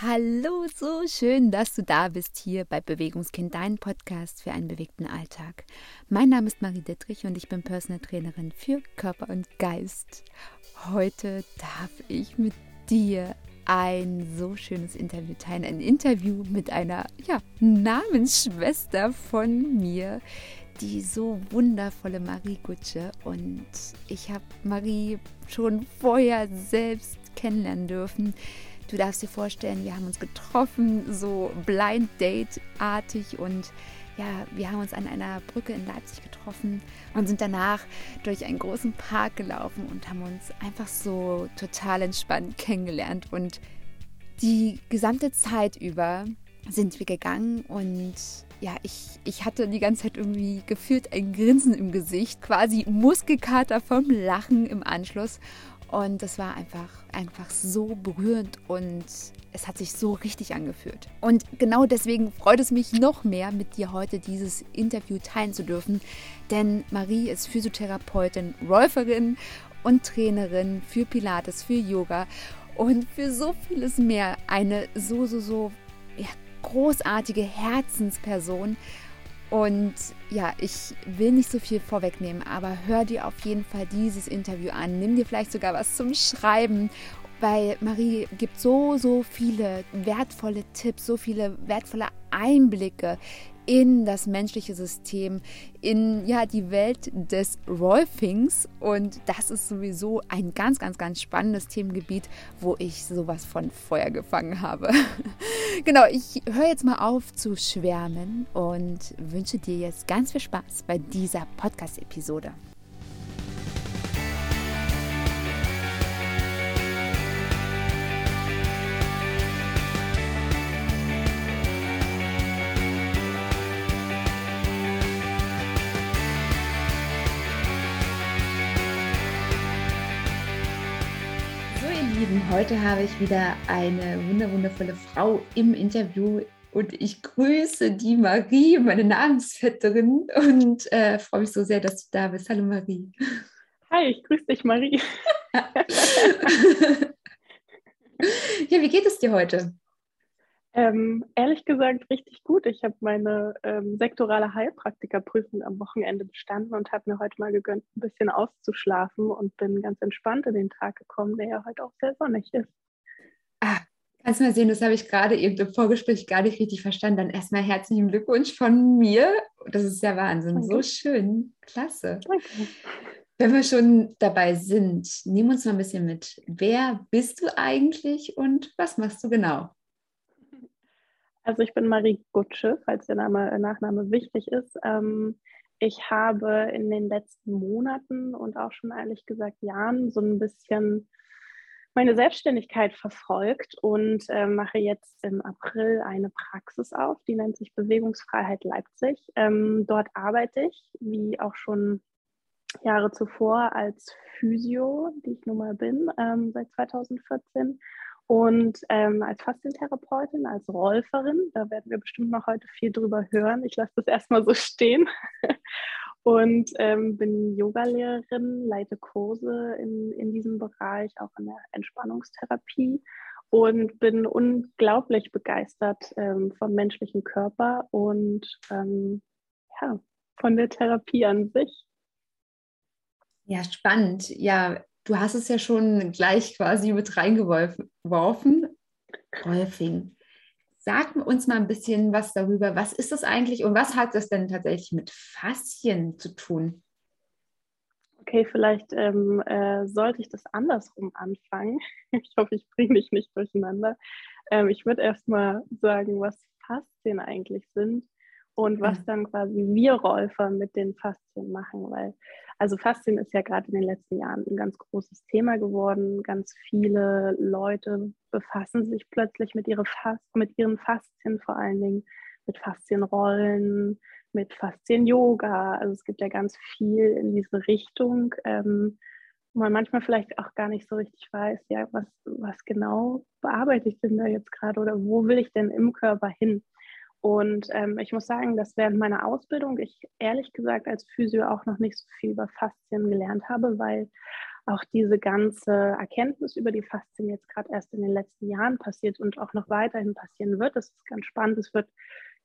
Hallo, so schön, dass du da bist hier bei Bewegungskind, dein Podcast für einen bewegten Alltag. Mein Name ist Marie Dittrich und ich bin Personal Trainerin für Körper und Geist. Heute darf ich mit dir ein so schönes Interview teilen. Ein Interview mit einer ja, Namensschwester von mir, die so wundervolle Marie Gutsche. Und ich habe Marie schon vorher selbst kennenlernen dürfen. Du darfst dir vorstellen, wir haben uns getroffen, so Blind Date-artig und ja, wir haben uns an einer Brücke in Leipzig getroffen und sind danach durch einen großen Park gelaufen und haben uns einfach so total entspannt kennengelernt. Und die gesamte Zeit über sind wir gegangen und ja, ich, ich hatte die ganze Zeit irgendwie gefühlt ein Grinsen im Gesicht, quasi Muskelkater vom Lachen im Anschluss. Und das war einfach, einfach so berührend und es hat sich so richtig angefühlt. Und genau deswegen freut es mich noch mehr, mit dir heute dieses Interview teilen zu dürfen. Denn Marie ist Physiotherapeutin, Räuferin und Trainerin für Pilates, für Yoga und für so vieles mehr. Eine so, so, so ja, großartige Herzensperson. Und ja, ich will nicht so viel vorwegnehmen, aber hör dir auf jeden Fall dieses Interview an. Nimm dir vielleicht sogar was zum Schreiben, weil Marie gibt so, so viele wertvolle Tipps, so viele wertvolle Einblicke in das menschliche System, in ja die Welt des Rolfings und das ist sowieso ein ganz, ganz, ganz spannendes Themengebiet, wo ich sowas von Feuer gefangen habe. genau, ich höre jetzt mal auf zu schwärmen und wünsche dir jetzt ganz viel Spaß bei dieser Podcast-Episode. Lieben, heute habe ich wieder eine wunderwundervolle Frau im Interview und ich grüße die Marie, meine Namensvetterin und äh, freue mich so sehr, dass du da bist. Hallo Marie. Hi, ich grüße dich Marie. ja, wie geht es dir heute? Ähm, ehrlich gesagt richtig gut. Ich habe meine ähm, sektorale Heilpraktikerprüfung am Wochenende bestanden und habe mir heute mal gegönnt, ein bisschen auszuschlafen und bin ganz entspannt in den Tag gekommen, der ja heute auch sehr sonnig ist. Ah, kannst du mal sehen, das habe ich gerade eben im Vorgespräch gar nicht richtig verstanden. Dann erstmal herzlichen Glückwunsch von mir. Das ist ja Wahnsinn. Danke. So schön. Klasse. Danke. Wenn wir schon dabei sind, nimm uns mal ein bisschen mit. Wer bist du eigentlich und was machst du genau? Also ich bin Marie Gutsche, falls der Name, äh, Nachname wichtig ist. Ähm, ich habe in den letzten Monaten und auch schon ehrlich gesagt Jahren so ein bisschen meine Selbstständigkeit verfolgt und äh, mache jetzt im April eine Praxis auf, die nennt sich Bewegungsfreiheit Leipzig. Ähm, dort arbeite ich, wie auch schon Jahre zuvor, als Physio, die ich nun mal bin, ähm, seit 2014 und ähm, als Faszientherapeutin, als Rolferin, da werden wir bestimmt noch heute viel drüber hören. Ich lasse das erstmal so stehen. und ähm, bin Yogalehrerin, leite Kurse in, in diesem Bereich, auch in der Entspannungstherapie und bin unglaublich begeistert ähm, vom menschlichen Körper und ähm, ja, von der Therapie an sich. Ja, spannend. Ja, du hast es ja schon gleich quasi mit reingeworfen. Rolfing. Sag uns mal ein bisschen was darüber. Was ist das eigentlich und was hat das denn tatsächlich mit Faszien zu tun? Okay, vielleicht ähm, äh, sollte ich das andersrum anfangen. Ich hoffe, ich bringe dich nicht durcheinander. Ähm, ich würde erstmal sagen, was Faszien eigentlich sind und was dann quasi wir Rolfer mit den Faszien machen, weil also Faszien ist ja gerade in den letzten Jahren ein ganz großes Thema geworden. Ganz viele Leute befassen sich plötzlich mit, ihre Fas mit ihren Faszien, vor allen Dingen mit Faszienrollen, mit Faszien-Yoga. Also es gibt ja ganz viel in diese Richtung, ähm, wo man manchmal vielleicht auch gar nicht so richtig weiß, ja, was, was genau bearbeite ich denn da jetzt gerade oder wo will ich denn im Körper hin? Und ähm, ich muss sagen, dass während meiner Ausbildung ich ehrlich gesagt als Physio auch noch nicht so viel über Faszien gelernt habe, weil auch diese ganze Erkenntnis über die Faszien jetzt gerade erst in den letzten Jahren passiert und auch noch weiterhin passieren wird. Das ist ganz spannend. Es wird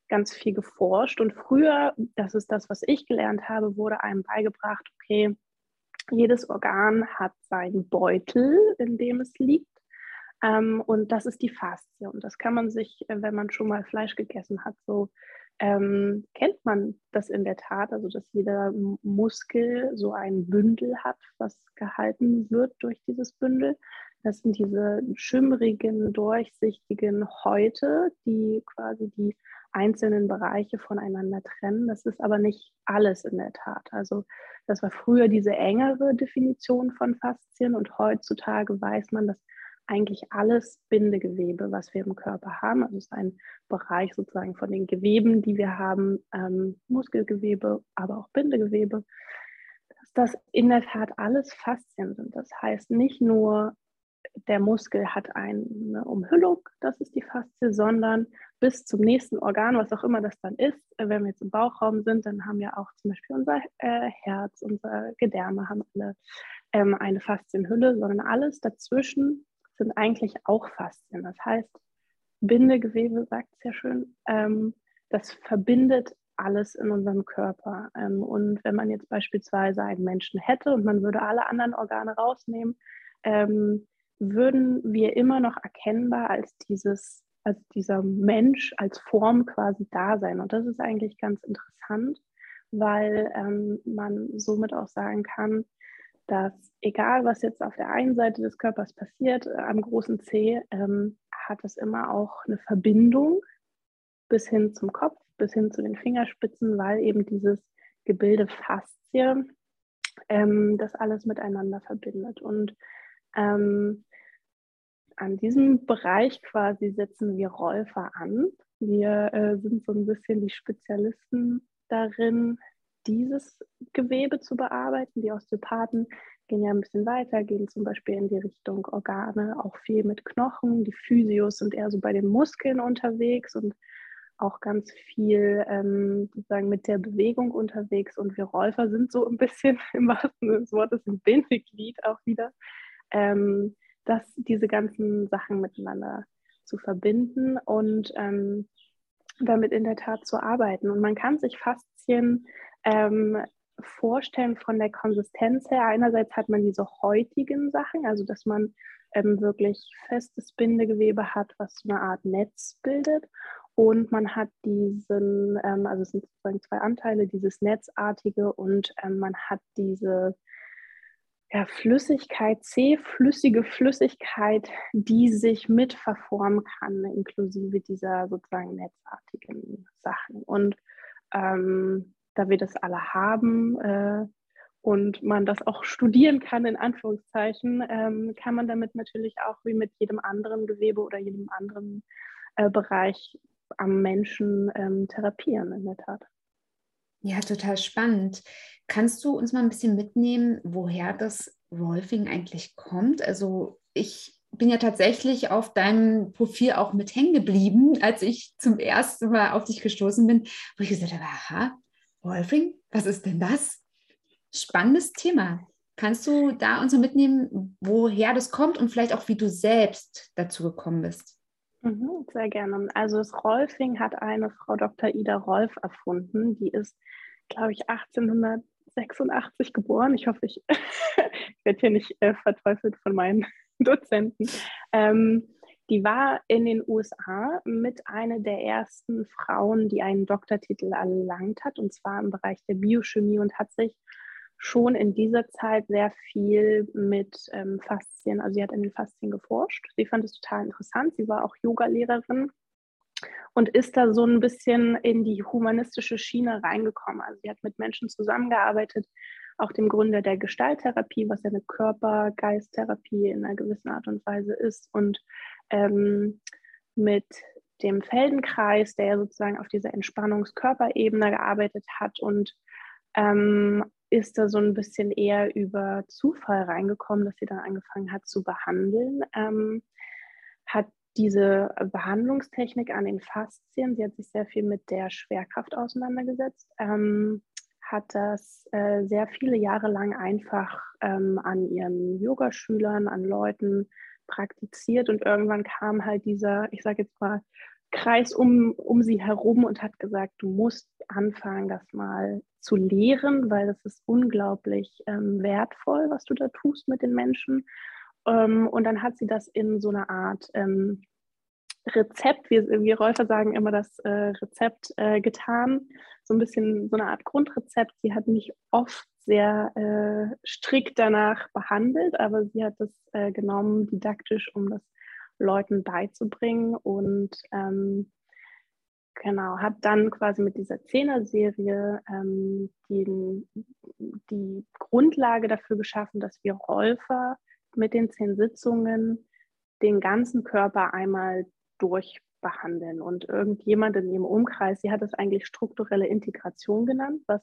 ganz viel geforscht. Und früher, das ist das, was ich gelernt habe, wurde einem beigebracht, okay, jedes Organ hat seinen Beutel, in dem es liegt. Ähm, und das ist die Faszie. Und das kann man sich, äh, wenn man schon mal Fleisch gegessen hat, so ähm, kennt man das in der Tat, also dass jeder Muskel so ein Bündel hat, was gehalten wird durch dieses Bündel. Das sind diese schimmrigen, durchsichtigen Häute, die quasi die einzelnen Bereiche voneinander trennen. Das ist aber nicht alles in der Tat. Also das war früher diese engere Definition von Faszien und heutzutage weiß man, dass eigentlich alles Bindegewebe, was wir im Körper haben. Also es ist ein Bereich sozusagen von den Geweben, die wir haben, ähm, Muskelgewebe, aber auch Bindegewebe, dass das in der Tat alles Faszien sind. Das heißt nicht nur, der Muskel hat eine Umhüllung, das ist die Faszie, sondern bis zum nächsten Organ, was auch immer das dann ist, äh, wenn wir jetzt im Bauchraum sind, dann haben wir auch zum Beispiel unser äh, Herz, unser Gedärme haben alle ähm, eine Faszienhülle, sondern alles dazwischen sind eigentlich auch Faszien. Das heißt, Bindegewebe sagt es ja schön, ähm, das verbindet alles in unserem Körper. Ähm, und wenn man jetzt beispielsweise einen Menschen hätte und man würde alle anderen Organe rausnehmen, ähm, würden wir immer noch erkennbar als dieses, als dieser Mensch, als Form quasi da sein. Und das ist eigentlich ganz interessant, weil ähm, man somit auch sagen kann, dass egal was jetzt auf der einen Seite des Körpers passiert, äh, am großen C, ähm, hat es immer auch eine Verbindung bis hin zum Kopf, bis hin zu den Fingerspitzen, weil eben dieses Gebilde Faszie ähm, das alles miteinander verbindet. Und ähm, an diesem Bereich quasi setzen wir Räufer an. Wir äh, sind so ein bisschen die Spezialisten darin, dieses Gewebe zu bearbeiten. Die Osteopathen gehen ja ein bisschen weiter, gehen zum Beispiel in die Richtung Organe, auch viel mit Knochen. Die Physios sind eher so bei den Muskeln unterwegs und auch ganz viel ähm, sozusagen mit der Bewegung unterwegs. Und wir Räufer sind so ein bisschen im wahrsten Sinne des Wortes ein Bindeglied auch wieder, ähm, dass diese ganzen Sachen miteinander zu verbinden und ähm, damit in der Tat zu arbeiten. Und man kann sich Faszien ähm, vorstellen von der Konsistenz her. Einerseits hat man diese heutigen Sachen, also dass man ähm, wirklich festes Bindegewebe hat, was so eine Art Netz bildet. Und man hat diesen, ähm, also es sind sozusagen zwei Anteile, dieses Netzartige und ähm, man hat diese ja, Flüssigkeit, zähflüssige Flüssigkeit, die sich mit verformen kann, inklusive dieser sozusagen netzartigen Sachen. Und ähm, da wir das alle haben äh, und man das auch studieren kann, in Anführungszeichen, ähm, kann man damit natürlich auch wie mit jedem anderen Gewebe oder jedem anderen äh, Bereich am Menschen ähm, therapieren, in der Tat. Ja, total spannend. Kannst du uns mal ein bisschen mitnehmen, woher das Rolfing eigentlich kommt? Also ich bin ja tatsächlich auf deinem Profil auch mit hängen geblieben, als ich zum ersten Mal auf dich gestoßen bin, wo ich gesagt habe, aha, Wolfing, was ist denn das? Spannendes Thema. Kannst du da uns mitnehmen, woher das kommt und vielleicht auch, wie du selbst dazu gekommen bist? Mhm, sehr gerne. Also das Rolfing hat eine Frau Dr. Ida Rolf erfunden. Die ist, glaube ich, 1886 geboren. Ich hoffe, ich, ich werde hier nicht äh, verteufelt von meinen Dozenten. Ähm, die war in den USA mit einer der ersten Frauen, die einen Doktortitel erlangt hat, und zwar im Bereich der Biochemie und hat sich schon in dieser Zeit sehr viel mit ähm, Faszien, also sie hat in den Faszien geforscht. Sie fand es total interessant. Sie war auch Yogalehrerin und ist da so ein bisschen in die humanistische Schiene reingekommen. Also sie hat mit Menschen zusammengearbeitet, auch dem Gründer der Gestalttherapie, was ja eine Körper-Geist-Therapie in einer gewissen Art und Weise ist und ähm, mit dem Feldenkreis, der sozusagen auf dieser Entspannungskörperebene gearbeitet hat und ähm, ist da so ein bisschen eher über Zufall reingekommen, dass sie dann angefangen hat zu behandeln. Ähm, hat diese Behandlungstechnik an den Faszien, sie hat sich sehr viel mit der Schwerkraft auseinandergesetzt, ähm, hat das äh, sehr viele Jahre lang einfach ähm, an ihren Yogaschülern, an Leuten praktiziert und irgendwann kam halt dieser, ich sage jetzt mal, Kreis um, um sie herum und hat gesagt, du musst anfangen, das mal zu lehren, weil das ist unglaublich ähm, wertvoll, was du da tust mit den Menschen. Ähm, und dann hat sie das in so einer Art ähm, Rezept, wir, wir Räufer sagen immer das äh, Rezept äh, getan, so ein bisschen so eine Art Grundrezept. Sie hat nicht oft sehr äh, strikt danach behandelt, aber sie hat das äh, genommen didaktisch, um das Leuten beizubringen und ähm, genau, hat dann quasi mit dieser Zehner-Serie ähm, die, die Grundlage dafür geschaffen, dass wir Räufer mit den zehn Sitzungen den ganzen Körper einmal durchbehandeln. Und irgendjemand in ihrem Umkreis, sie hat es eigentlich strukturelle Integration genannt, was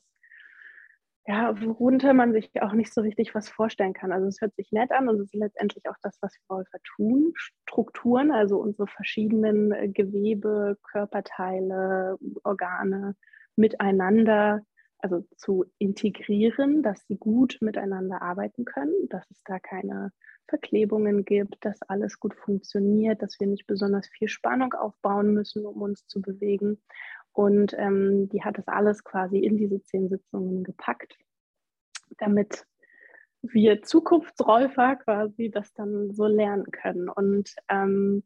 ja, worunter man sich auch nicht so richtig was vorstellen kann. Also es hört sich nett an und es ist letztendlich auch das, was wir Läufer tun. Strukturen, also unsere verschiedenen äh, Gewebe, Körperteile, Organe miteinander, also zu integrieren, dass sie gut miteinander arbeiten können, dass es da keine Verklebungen gibt, dass alles gut funktioniert, dass wir nicht besonders viel Spannung aufbauen müssen, um uns zu bewegen. Und ähm, die hat das alles quasi in diese zehn Sitzungen gepackt, damit wir Zukunftsräufer quasi das dann so lernen können. Und ähm,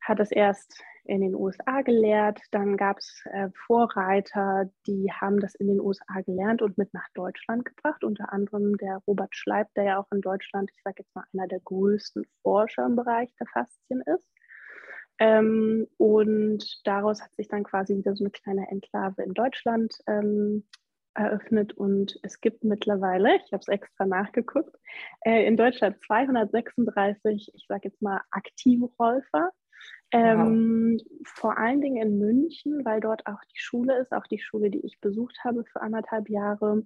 hat es erst in den USA gelehrt, dann gab es äh, Vorreiter, die haben das in den USA gelernt und mit nach Deutschland gebracht, unter anderem der Robert Schleib, der ja auch in Deutschland, ich sage jetzt mal, einer der größten Forscher im Bereich der Faszien ist. Ähm, und daraus hat sich dann quasi wieder so eine kleine Enklave in Deutschland ähm, eröffnet und es gibt mittlerweile, ich habe es extra nachgeguckt, äh, in Deutschland 236, ich sage jetzt mal, aktive Räufer. Ähm, wow. Vor allen Dingen in München, weil dort auch die Schule ist, auch die Schule, die ich besucht habe für anderthalb Jahre,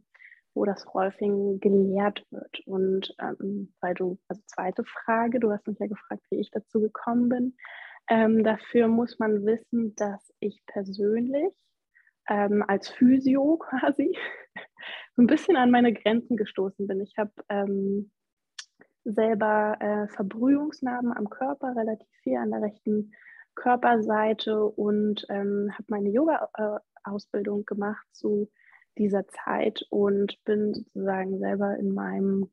wo das Rolfing gelehrt wird. Und ähm, weil du, also zweite Frage, du hast mich ja gefragt, wie ich dazu gekommen bin. Ähm, dafür muss man wissen, dass ich persönlich ähm, als Physio quasi ein bisschen an meine Grenzen gestoßen bin. Ich habe ähm, selber äh, Verbrühungsnarben am Körper, relativ viel an der rechten Körperseite und ähm, habe meine Yoga-Ausbildung äh, gemacht zu dieser Zeit und bin sozusagen selber in meinem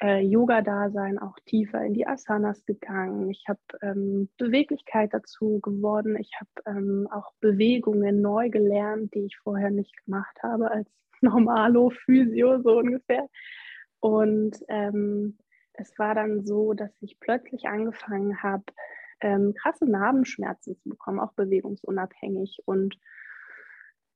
äh, Yoga-Dasein auch tiefer in die Asanas gegangen. Ich habe ähm, Beweglichkeit dazu geworden. Ich habe ähm, auch Bewegungen neu gelernt, die ich vorher nicht gemacht habe als Normalo, Physio so ungefähr. Und ähm, es war dann so, dass ich plötzlich angefangen habe, ähm, krasse Narbenschmerzen zu bekommen, auch bewegungsunabhängig und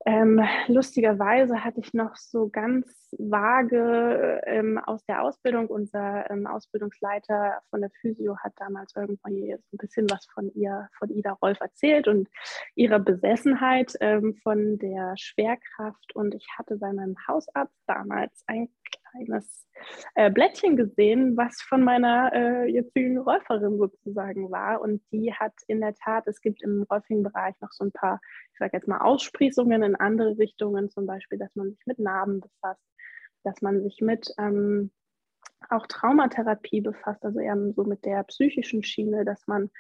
ähm, lustigerweise hatte ich noch so ganz vage ähm, aus der Ausbildung, unser ähm, Ausbildungsleiter von der Physio hat damals irgendwie so ein bisschen was von ihr, von Ida Rolf erzählt und ihrer Besessenheit ähm, von der Schwerkraft. Und ich hatte bei meinem Hausarzt damals ein kleines äh, Blättchen gesehen, was von meiner äh, jetzigen Räuferin sozusagen war. Und die hat in der Tat, es gibt im Räufing-Bereich noch so ein paar, ich sage jetzt mal, Aussprießungen in andere Richtungen, zum Beispiel, dass man sich mit Narben befasst, dass man sich mit ähm, auch Traumatherapie befasst, also eher so mit der psychischen Schiene, dass man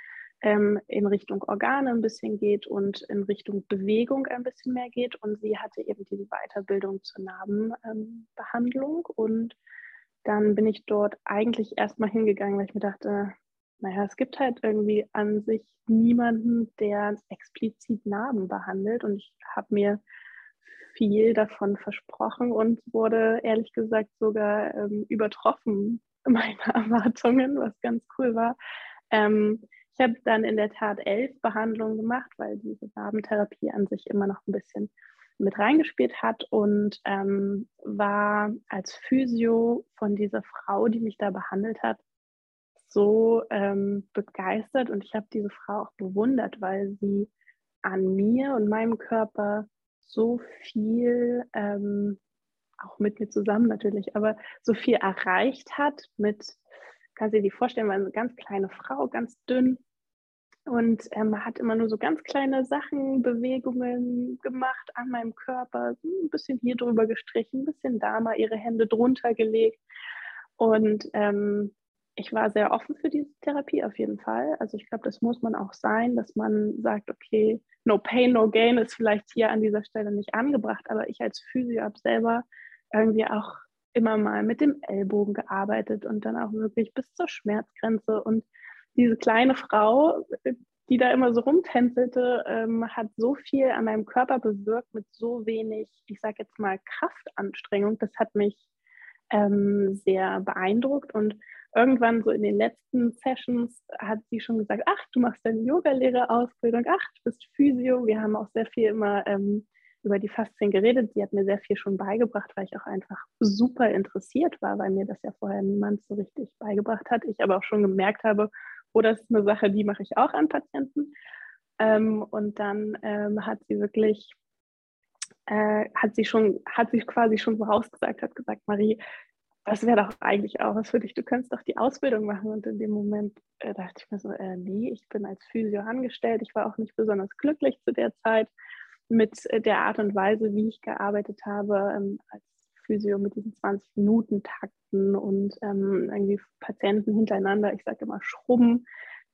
ähm, in Richtung Organe ein bisschen geht und in Richtung Bewegung ein bisschen mehr geht. Und sie hatte eben diese Weiterbildung zur Narbenbehandlung. Ähm, und dann bin ich dort eigentlich erstmal hingegangen, weil ich mir dachte, naja, es gibt halt irgendwie an sich niemanden, der explizit Narben behandelt. Und ich habe mir viel davon versprochen und wurde ehrlich gesagt sogar ähm, übertroffen, meine Erwartungen, was ganz cool war. Ähm, ich habe dann in der Tat elf Behandlungen gemacht, weil diese Narbentherapie an sich immer noch ein bisschen mit reingespielt hat und ähm, war als Physio von dieser Frau, die mich da behandelt hat, so ähm, begeistert und ich habe diese Frau auch bewundert, weil sie an mir und meinem Körper so viel, ähm, auch mit mir zusammen natürlich, aber so viel erreicht hat mit kannst dir die vorstellen, war eine ganz kleine Frau, ganz dünn, und ähm, hat immer nur so ganz kleine Sachen, Bewegungen gemacht an meinem Körper, ein bisschen hier drüber gestrichen, ein bisschen da mal ihre Hände drunter gelegt. Und ähm, ich war sehr offen für diese Therapie auf jeden Fall. Also ich glaube, das muss man auch sein, dass man sagt, okay, no pain, no gain ist vielleicht hier an dieser Stelle nicht angebracht, aber ich als Physio habe selber irgendwie auch immer mal mit dem Ellbogen gearbeitet und dann auch wirklich bis zur Schmerzgrenze und diese kleine Frau, die da immer so rumtänzelte, ähm, hat so viel an meinem Körper bewirkt mit so wenig, ich sage jetzt mal, Kraftanstrengung. Das hat mich ähm, sehr beeindruckt und irgendwann so in den letzten Sessions hat sie schon gesagt, ach, du machst deine Yogalehrerausbildung, ach, du bist Physio. Wir haben auch sehr viel immer ähm, über die Faszien geredet. Sie hat mir sehr viel schon beigebracht, weil ich auch einfach super interessiert war, weil mir das ja vorher niemand so richtig beigebracht hat. Ich aber auch schon gemerkt habe, oder es ist eine Sache, die mache ich auch an Patienten. Ähm, und dann ähm, hat sie wirklich, äh, hat sie schon, hat sie quasi schon vorausgesagt, hat gesagt, Marie, das wäre doch eigentlich auch was für dich. Du könntest doch die Ausbildung machen. Und in dem Moment äh, dachte ich mir so, äh, nee, ich bin als Physio angestellt. Ich war auch nicht besonders glücklich zu der Zeit mit äh, der Art und Weise, wie ich gearbeitet habe ähm, als Physio mit diesen 20-Minuten-Takten und ähm, irgendwie Patienten hintereinander, ich sage immer Schrubben,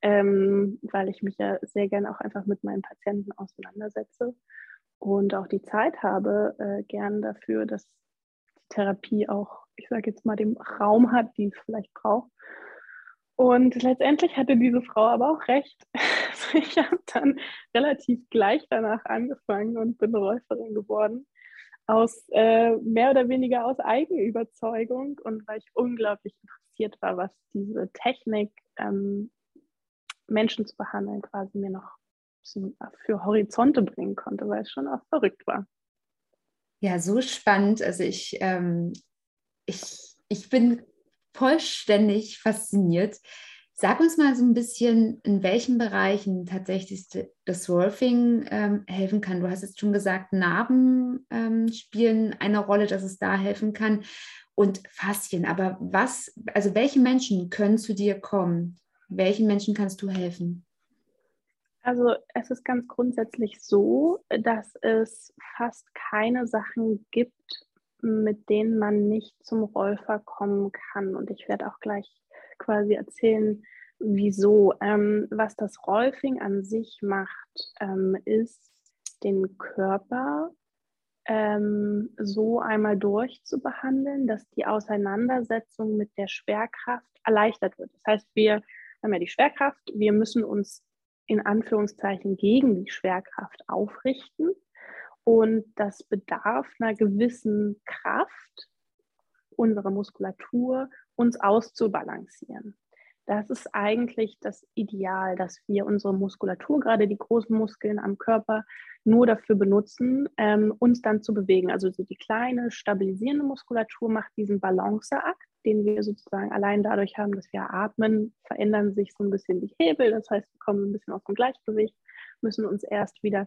ähm, weil ich mich ja sehr gerne auch einfach mit meinen Patienten auseinandersetze und auch die Zeit habe, äh, gern dafür, dass die Therapie auch, ich sage jetzt mal, den Raum hat, die es vielleicht braucht. Und letztendlich hatte diese Frau aber auch recht. Ich habe dann relativ gleich danach angefangen und bin Läuferin geworden aus äh, mehr oder weniger aus Eigenüberzeugung und weil ich unglaublich interessiert war, was diese Technik, ähm, Menschen zu behandeln, quasi mir noch für Horizonte bringen konnte, weil es schon auch verrückt war. Ja, so spannend. Also ich, ähm, ich, ich bin vollständig fasziniert. Sag uns mal so ein bisschen, in welchen Bereichen tatsächlich das Wolfing ähm, helfen kann. Du hast jetzt schon gesagt, Narben ähm, spielen eine Rolle, dass es da helfen kann und Faszien. Aber was, also welche Menschen können zu dir kommen? Welchen Menschen kannst du helfen? Also es ist ganz grundsätzlich so, dass es fast keine Sachen gibt, mit denen man nicht zum Räufer kommen kann. Und ich werde auch gleich quasi erzählen, wieso. Ähm, was das Rolfing an sich macht, ähm, ist, den Körper ähm, so einmal durchzubehandeln, dass die Auseinandersetzung mit der Schwerkraft erleichtert wird. Das heißt, wir haben ja die Schwerkraft, wir müssen uns in Anführungszeichen gegen die Schwerkraft aufrichten. Und das bedarf einer gewissen Kraft unserer Muskulatur, uns auszubalancieren. Das ist eigentlich das Ideal, dass wir unsere Muskulatur, gerade die großen Muskeln am Körper, nur dafür benutzen, ähm, uns dann zu bewegen. Also so die kleine stabilisierende Muskulatur macht diesen Balanceakt, den wir sozusagen allein dadurch haben, dass wir atmen, verändern sich so ein bisschen die Hebel. Das heißt, wir kommen ein bisschen aus dem Gleichgewicht, müssen uns erst wieder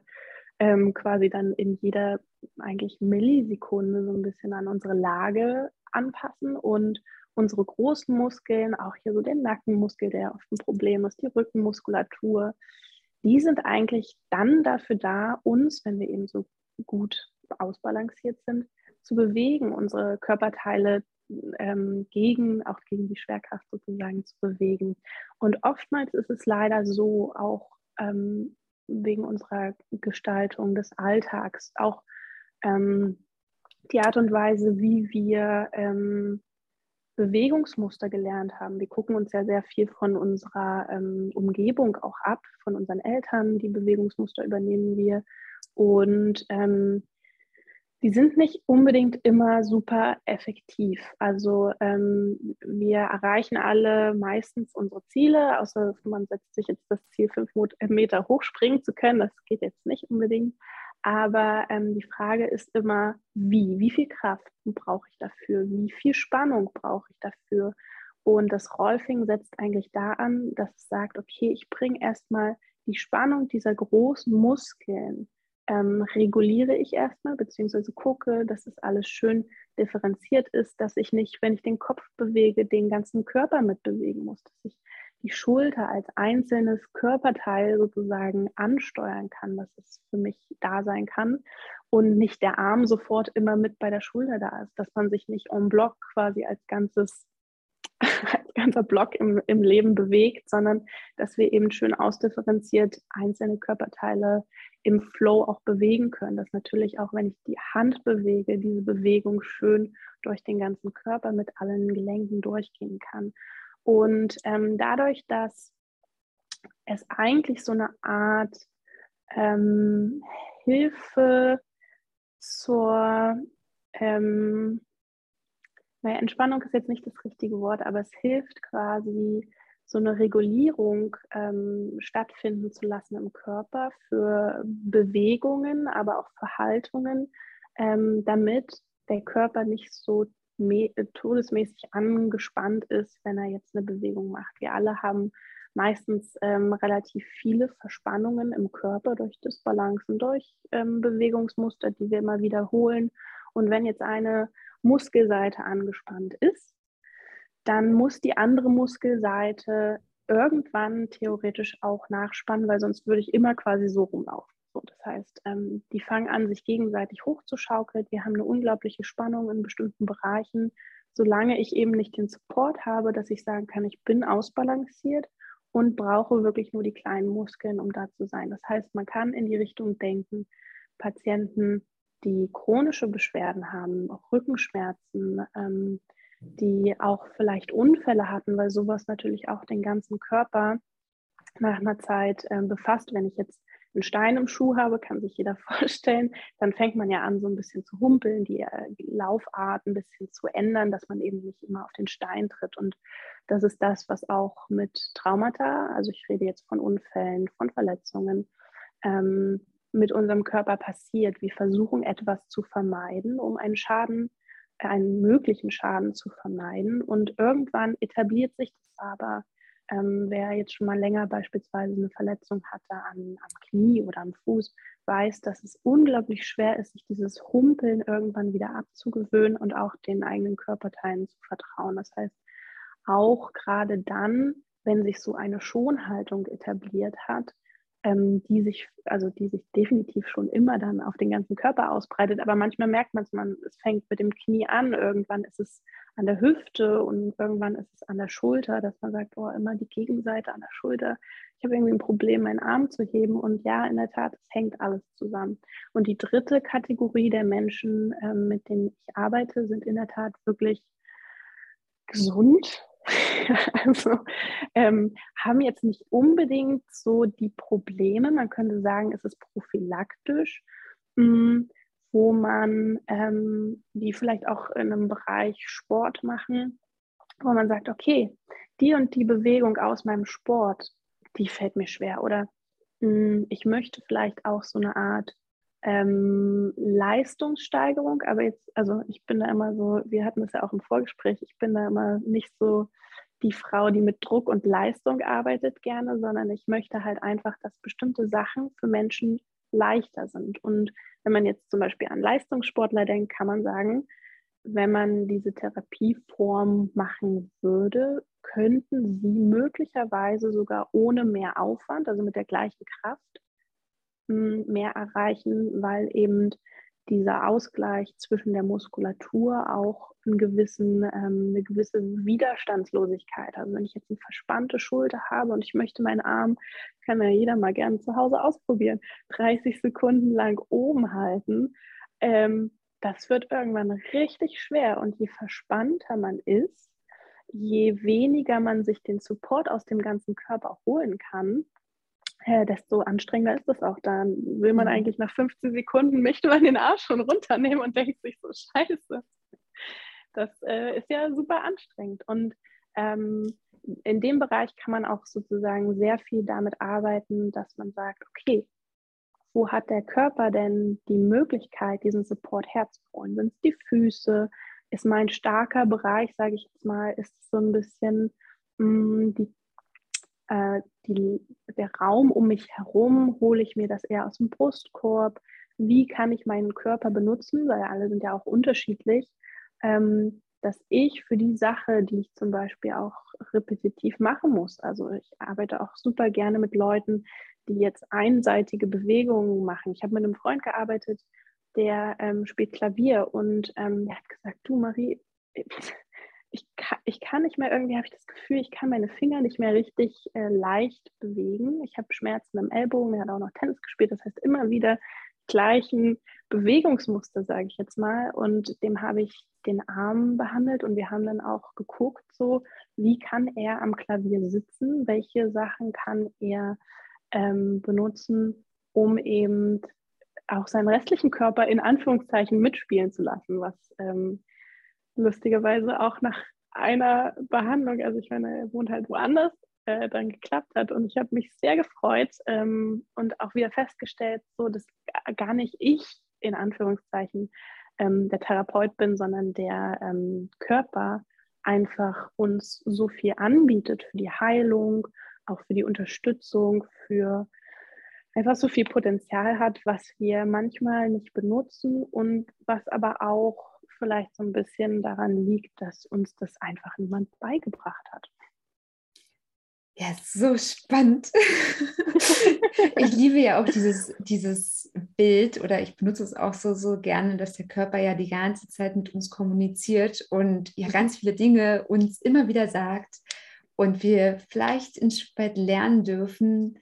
ähm, quasi dann in jeder eigentlich Millisekunde so ein bisschen an unsere Lage anpassen und unsere großen Muskeln, auch hier so der Nackenmuskel, der oft ein Problem ist, die Rückenmuskulatur, die sind eigentlich dann dafür da, uns, wenn wir eben so gut ausbalanciert sind, zu bewegen, unsere Körperteile ähm, gegen, auch gegen die Schwerkraft sozusagen zu bewegen. Und oftmals ist es leider so, auch ähm, wegen unserer Gestaltung des Alltags, auch ähm, die Art und Weise, wie wir ähm, Bewegungsmuster gelernt haben. Wir gucken uns ja sehr viel von unserer ähm, Umgebung auch ab, von unseren Eltern. Die Bewegungsmuster übernehmen wir. Und ähm, die sind nicht unbedingt immer super effektiv. Also ähm, wir erreichen alle meistens unsere Ziele, außer man setzt sich jetzt das Ziel, fünf Meter hochspringen zu können. Das geht jetzt nicht unbedingt. Aber ähm, die Frage ist immer, wie? Wie viel Kraft brauche ich dafür? Wie viel Spannung brauche ich dafür? Und das Rolfing setzt eigentlich da an, dass es sagt, okay, ich bringe erstmal die Spannung dieser großen Muskeln, ähm, reguliere ich erstmal, beziehungsweise gucke, dass es alles schön differenziert ist, dass ich nicht, wenn ich den Kopf bewege, den ganzen Körper mitbewegen muss, dass ich die Schulter als einzelnes Körperteil sozusagen ansteuern kann, dass es für mich da sein kann und nicht der Arm sofort immer mit bei der Schulter da ist, dass man sich nicht en bloc quasi als ganzes als ganzer Block im, im Leben bewegt, sondern dass wir eben schön ausdifferenziert einzelne Körperteile im Flow auch bewegen können. Dass natürlich auch, wenn ich die Hand bewege, diese Bewegung schön durch den ganzen Körper mit allen Gelenken durchgehen kann. Und ähm, dadurch, dass es eigentlich so eine Art ähm, Hilfe zur, ähm, naja, Entspannung ist jetzt nicht das richtige Wort, aber es hilft quasi, so eine Regulierung ähm, stattfinden zu lassen im Körper für Bewegungen, aber auch für Haltungen, ähm, damit der Körper nicht so todesmäßig angespannt ist, wenn er jetzt eine Bewegung macht. Wir alle haben meistens ähm, relativ viele Verspannungen im Körper durch Disbalancen, durch ähm, Bewegungsmuster, die wir immer wiederholen. Und wenn jetzt eine Muskelseite angespannt ist, dann muss die andere Muskelseite irgendwann theoretisch auch nachspannen, weil sonst würde ich immer quasi so rumlaufen. So, das heißt, ähm, die fangen an, sich gegenseitig hochzuschaukeln. Wir haben eine unglaubliche Spannung in bestimmten Bereichen. Solange ich eben nicht den Support habe, dass ich sagen kann, ich bin ausbalanciert und brauche wirklich nur die kleinen Muskeln, um da zu sein. Das heißt, man kann in die Richtung denken, Patienten, die chronische Beschwerden haben, auch Rückenschmerzen, ähm, die auch vielleicht Unfälle hatten, weil sowas natürlich auch den ganzen Körper nach einer Zeit äh, befasst. Wenn ich jetzt einen Stein im Schuh habe, kann sich jeder vorstellen, dann fängt man ja an, so ein bisschen zu humpeln, die, äh, Laufart ein bisschen zu ändern, dass man eben nicht immer auf den Stein tritt. Und das ist das, was auch mit Traumata, also ich rede jetzt von Unfällen, von Verletzungen, ähm, mit unserem Körper passiert. Wir versuchen etwas zu vermeiden, um einen Schaden, einen möglichen Schaden zu vermeiden. Und irgendwann etabliert sich das aber ähm, wer jetzt schon mal länger beispielsweise eine Verletzung hatte an, am Knie oder am Fuß, weiß, dass es unglaublich schwer ist, sich dieses Humpeln irgendwann wieder abzugewöhnen und auch den eigenen Körperteilen zu vertrauen. Das heißt, auch gerade dann, wenn sich so eine Schonhaltung etabliert hat, ähm, die sich, also die sich definitiv schon immer dann auf den ganzen Körper ausbreitet. Aber manchmal merkt man es, man, es fängt mit dem Knie an, irgendwann ist es an der Hüfte und irgendwann ist es an der Schulter, dass man sagt, oh, immer die Gegenseite an der Schulter. Ich habe irgendwie ein Problem, meinen Arm zu heben. Und ja, in der Tat, es hängt alles zusammen. Und die dritte Kategorie der Menschen, ähm, mit denen ich arbeite, sind in der Tat wirklich gesund, also ähm, haben jetzt nicht unbedingt so die Probleme, man könnte sagen, es ist prophylaktisch, mh, hm, wo man, ähm, die vielleicht auch in einem Bereich Sport machen, wo man sagt, okay, die und die Bewegung aus meinem Sport, die fällt mir schwer. Oder mh, hm, ich möchte vielleicht auch so eine Art ähm, Leistungssteigerung, aber jetzt, also ich bin da immer so, wir hatten es ja auch im Vorgespräch, ich bin da immer nicht so die Frau, die mit Druck und Leistung arbeitet gerne, sondern ich möchte halt einfach, dass bestimmte Sachen für Menschen leichter sind. Und wenn man jetzt zum Beispiel an Leistungssportler denkt, kann man sagen, wenn man diese Therapieform machen würde, könnten sie möglicherweise sogar ohne mehr Aufwand, also mit der gleichen Kraft, mehr erreichen, weil eben dieser Ausgleich zwischen der Muskulatur auch einen gewissen, ähm, eine gewisse Widerstandslosigkeit. Also wenn ich jetzt eine verspannte Schulter habe und ich möchte meinen Arm, kann ja jeder mal gerne zu Hause ausprobieren, 30 Sekunden lang oben halten, ähm, das wird irgendwann richtig schwer. Und je verspannter man ist, je weniger man sich den Support aus dem ganzen Körper holen kann, äh, desto anstrengender ist es auch. Dann will man mhm. eigentlich nach 15 Sekunden, möchte man den Arsch schon runternehmen und denkt sich so, scheiße. Das äh, ist ja super anstrengend. Und ähm, in dem Bereich kann man auch sozusagen sehr viel damit arbeiten, dass man sagt, okay, wo hat der Körper denn die Möglichkeit, diesen Support herzuholen? Sind es die Füße? Ist mein starker Bereich, sage ich jetzt mal, ist so ein bisschen mh, mm, die äh, die, der Raum um mich herum, hole ich mir das eher aus dem Brustkorb, wie kann ich meinen Körper benutzen, weil alle sind ja auch unterschiedlich, ähm, dass ich für die Sache, die ich zum Beispiel auch repetitiv machen muss, also ich arbeite auch super gerne mit Leuten, die jetzt einseitige Bewegungen machen. Ich habe mit einem Freund gearbeitet, der ähm, spielt Klavier und ähm, der hat gesagt, du Marie, ich kann, ich kann nicht mehr, irgendwie habe ich das Gefühl, ich kann meine Finger nicht mehr richtig äh, leicht bewegen. Ich habe Schmerzen am Ellbogen, er hat auch noch Tennis gespielt, das heißt immer wieder gleichen Bewegungsmuster, sage ich jetzt mal. Und dem habe ich den Arm behandelt und wir haben dann auch geguckt, so wie kann er am Klavier sitzen, welche Sachen kann er ähm, benutzen, um eben auch seinen restlichen Körper in Anführungszeichen mitspielen zu lassen, was ähm, lustigerweise auch nach einer Behandlung, also ich meine, er wohnt halt woanders, äh, dann geklappt hat. Und ich habe mich sehr gefreut ähm, und auch wieder festgestellt, so dass gar nicht ich in Anführungszeichen ähm, der Therapeut bin, sondern der ähm, Körper einfach uns so viel anbietet für die Heilung, auch für die Unterstützung, für einfach so viel Potenzial hat, was wir manchmal nicht benutzen und was aber auch vielleicht so ein bisschen daran liegt, dass uns das einfach niemand beigebracht hat. Ja, so spannend. ich liebe ja auch dieses, dieses Bild oder ich benutze es auch so, so gerne, dass der Körper ja die ganze Zeit mit uns kommuniziert und ja ganz viele Dinge uns immer wieder sagt und wir vielleicht ein Stück weit lernen dürfen,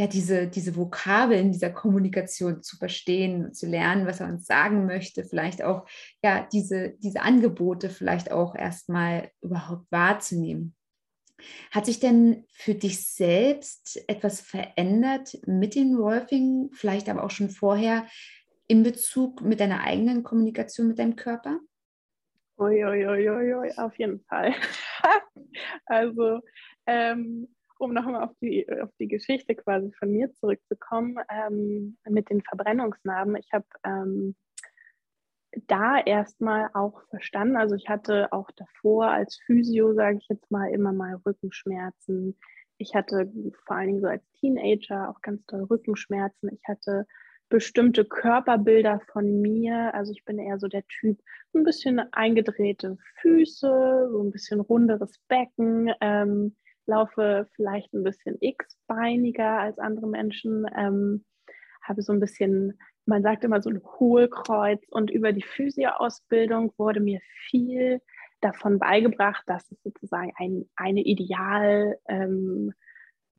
ja, diese, diese Vokabeln dieser Kommunikation zu verstehen, zu lernen, was er uns sagen möchte, vielleicht auch ja, diese, diese Angebote vielleicht auch erstmal überhaupt wahrzunehmen. Hat sich denn für dich selbst etwas verändert mit den Wolfing, vielleicht aber auch schon vorher in Bezug mit deiner eigenen Kommunikation mit deinem Körper? Uiuiuiui, ui, ui, auf jeden Fall. also ähm, um nochmal auf die, auf die Geschichte quasi von mir zurückzukommen, ähm, mit den Verbrennungsnarben. Ich habe ähm, da erstmal auch verstanden, also ich hatte auch davor als Physio, sage ich jetzt mal, immer mal Rückenschmerzen. Ich hatte vor allen Dingen so als Teenager auch ganz toll Rückenschmerzen. Ich hatte bestimmte Körperbilder von mir. Also ich bin eher so der Typ, ein bisschen eingedrehte Füße, so ein bisschen runderes Becken. Ähm, laufe vielleicht ein bisschen x-beiniger als andere Menschen, ähm, habe so ein bisschen, man sagt immer so ein Hohlkreuz und über die Physio-Ausbildung wurde mir viel davon beigebracht, dass es sozusagen ein, eine Ideal, ähm,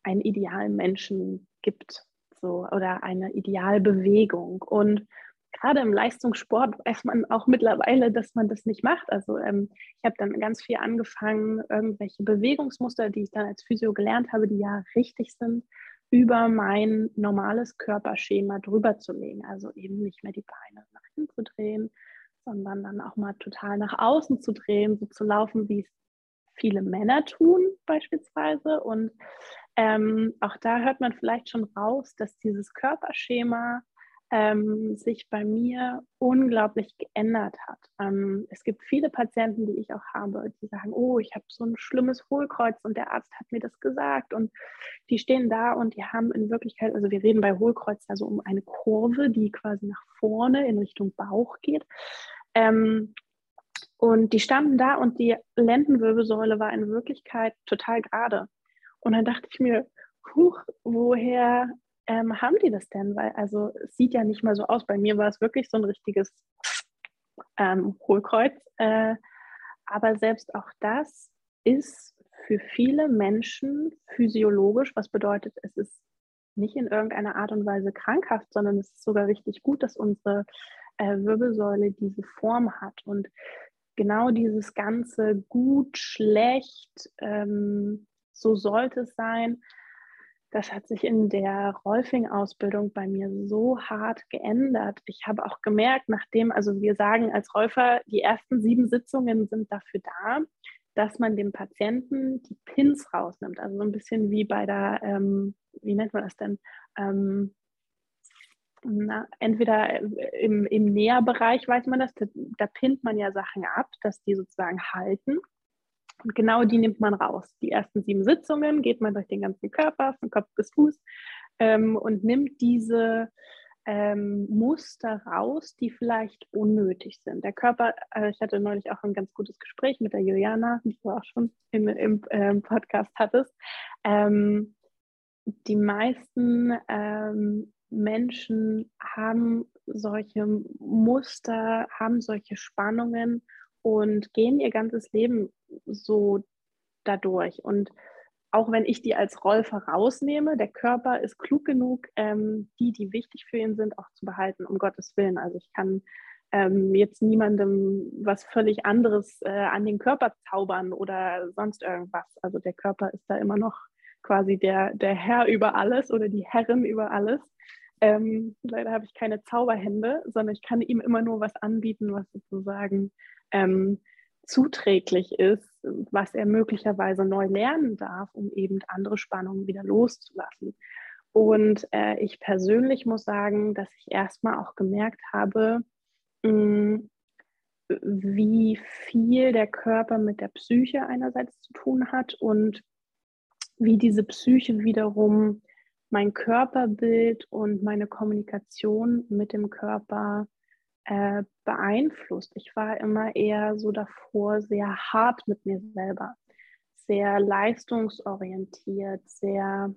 einen idealen Menschen gibt so, oder eine Idealbewegung. Und gerade im Leistungssport weiß man auch mittlerweile, dass man das nicht macht. Also ähm, ich habe dann ganz viel angefangen, irgendwelche Bewegungsmuster, die ich dann als Physio gelernt habe, die ja richtig sind, über mein normales Körperschema drüber zu legen. Also eben nicht mehr die Beine nach hinten zu drehen, sondern dann auch mal total nach außen zu drehen, so zu laufen, wie es viele Männer tun beispielsweise. Und ähm, auch da hört man vielleicht schon raus, dass dieses Körperschema ähm, sich bei mir unglaublich geändert hat. Ähm, es gibt viele Patienten, die ich auch habe, die sagen, oh, ich habe so ein schlimmes Hohlkreuz und der Arzt hat mir das gesagt und die stehen da und die haben in Wirklichkeit, also wir reden bei Hohlkreuz also um eine Kurve, die quasi nach vorne in Richtung Bauch geht. Ähm, und die standen da und die Lendenwirbelsäule war in Wirklichkeit total gerade. Und dann dachte ich mir, huch, woher ähm, haben die das denn? Weil also es sieht ja nicht mal so aus. Bei mir war es wirklich so ein richtiges ähm, Hohlkreuz. Äh, aber selbst auch das ist für viele Menschen physiologisch, was bedeutet, es ist nicht in irgendeiner Art und Weise krankhaft, sondern es ist sogar richtig gut, dass unsere äh, Wirbelsäule diese Form hat. Und genau dieses ganze gut, schlecht, ähm, so sollte es sein, das hat sich in der Rolfing-Ausbildung bei mir so hart geändert. Ich habe auch gemerkt, nachdem, also wir sagen als Räufer, die ersten sieben Sitzungen sind dafür da, dass man dem Patienten die Pins rausnimmt. Also so ein bisschen wie bei der, ähm, wie nennt man das denn? Ähm, na, entweder im, im Näherbereich weiß man das, da, da pinnt man ja Sachen ab, dass die sozusagen halten. Und genau die nimmt man raus. Die ersten sieben Sitzungen geht man durch den ganzen Körper, von Kopf bis Fuß ähm, und nimmt diese ähm, Muster raus, die vielleicht unnötig sind. Der Körper, äh, ich hatte neulich auch ein ganz gutes Gespräch mit der Juliana, die du auch schon in, im äh, Podcast hattest. Ähm, die meisten ähm, Menschen haben solche Muster, haben solche Spannungen und gehen ihr ganzes Leben so dadurch. Und auch wenn ich die als Rolfe rausnehme, der Körper ist klug genug, ähm, die, die wichtig für ihn sind, auch zu behalten, um Gottes Willen. Also ich kann ähm, jetzt niemandem was völlig anderes äh, an den Körper zaubern oder sonst irgendwas. Also der Körper ist da immer noch quasi der, der Herr über alles oder die Herrin über alles. Ähm, leider habe ich keine Zauberhände, sondern ich kann ihm immer nur was anbieten, was sozusagen ähm, zuträglich ist, was er möglicherweise neu lernen darf, um eben andere Spannungen wieder loszulassen. Und äh, ich persönlich muss sagen, dass ich erstmal auch gemerkt habe, mh, mm, wie viel der Körper mit der Psyche einerseits zu tun hat und wie diese Psyche wiederum mein Körperbild und meine Kommunikation mit dem Körper äh, beeinflusst. Ich war immer eher so davor sehr hart mit mir selber, sehr leistungsorientiert, sehr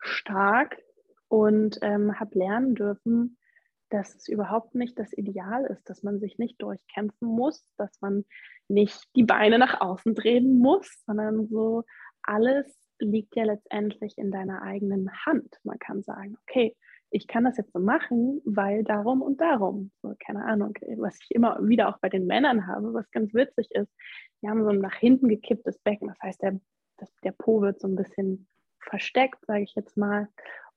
stark und ähm, habe lernen dürfen, dass es überhaupt nicht das Ideal ist, dass man sich nicht durchkämpfen muss, dass man nicht die Beine nach außen drehen muss, sondern so alles liegt ja letztendlich in deiner eigenen Hand. Man kann sagen, okay, ich kann das jetzt so machen, weil darum und darum. So, keine Ahnung, was ich immer wieder auch bei den Männern habe, was ganz witzig ist. Die haben so ein nach hinten gekipptes Becken. Das heißt, der, das, der Po wird so ein bisschen versteckt, sage ich jetzt mal.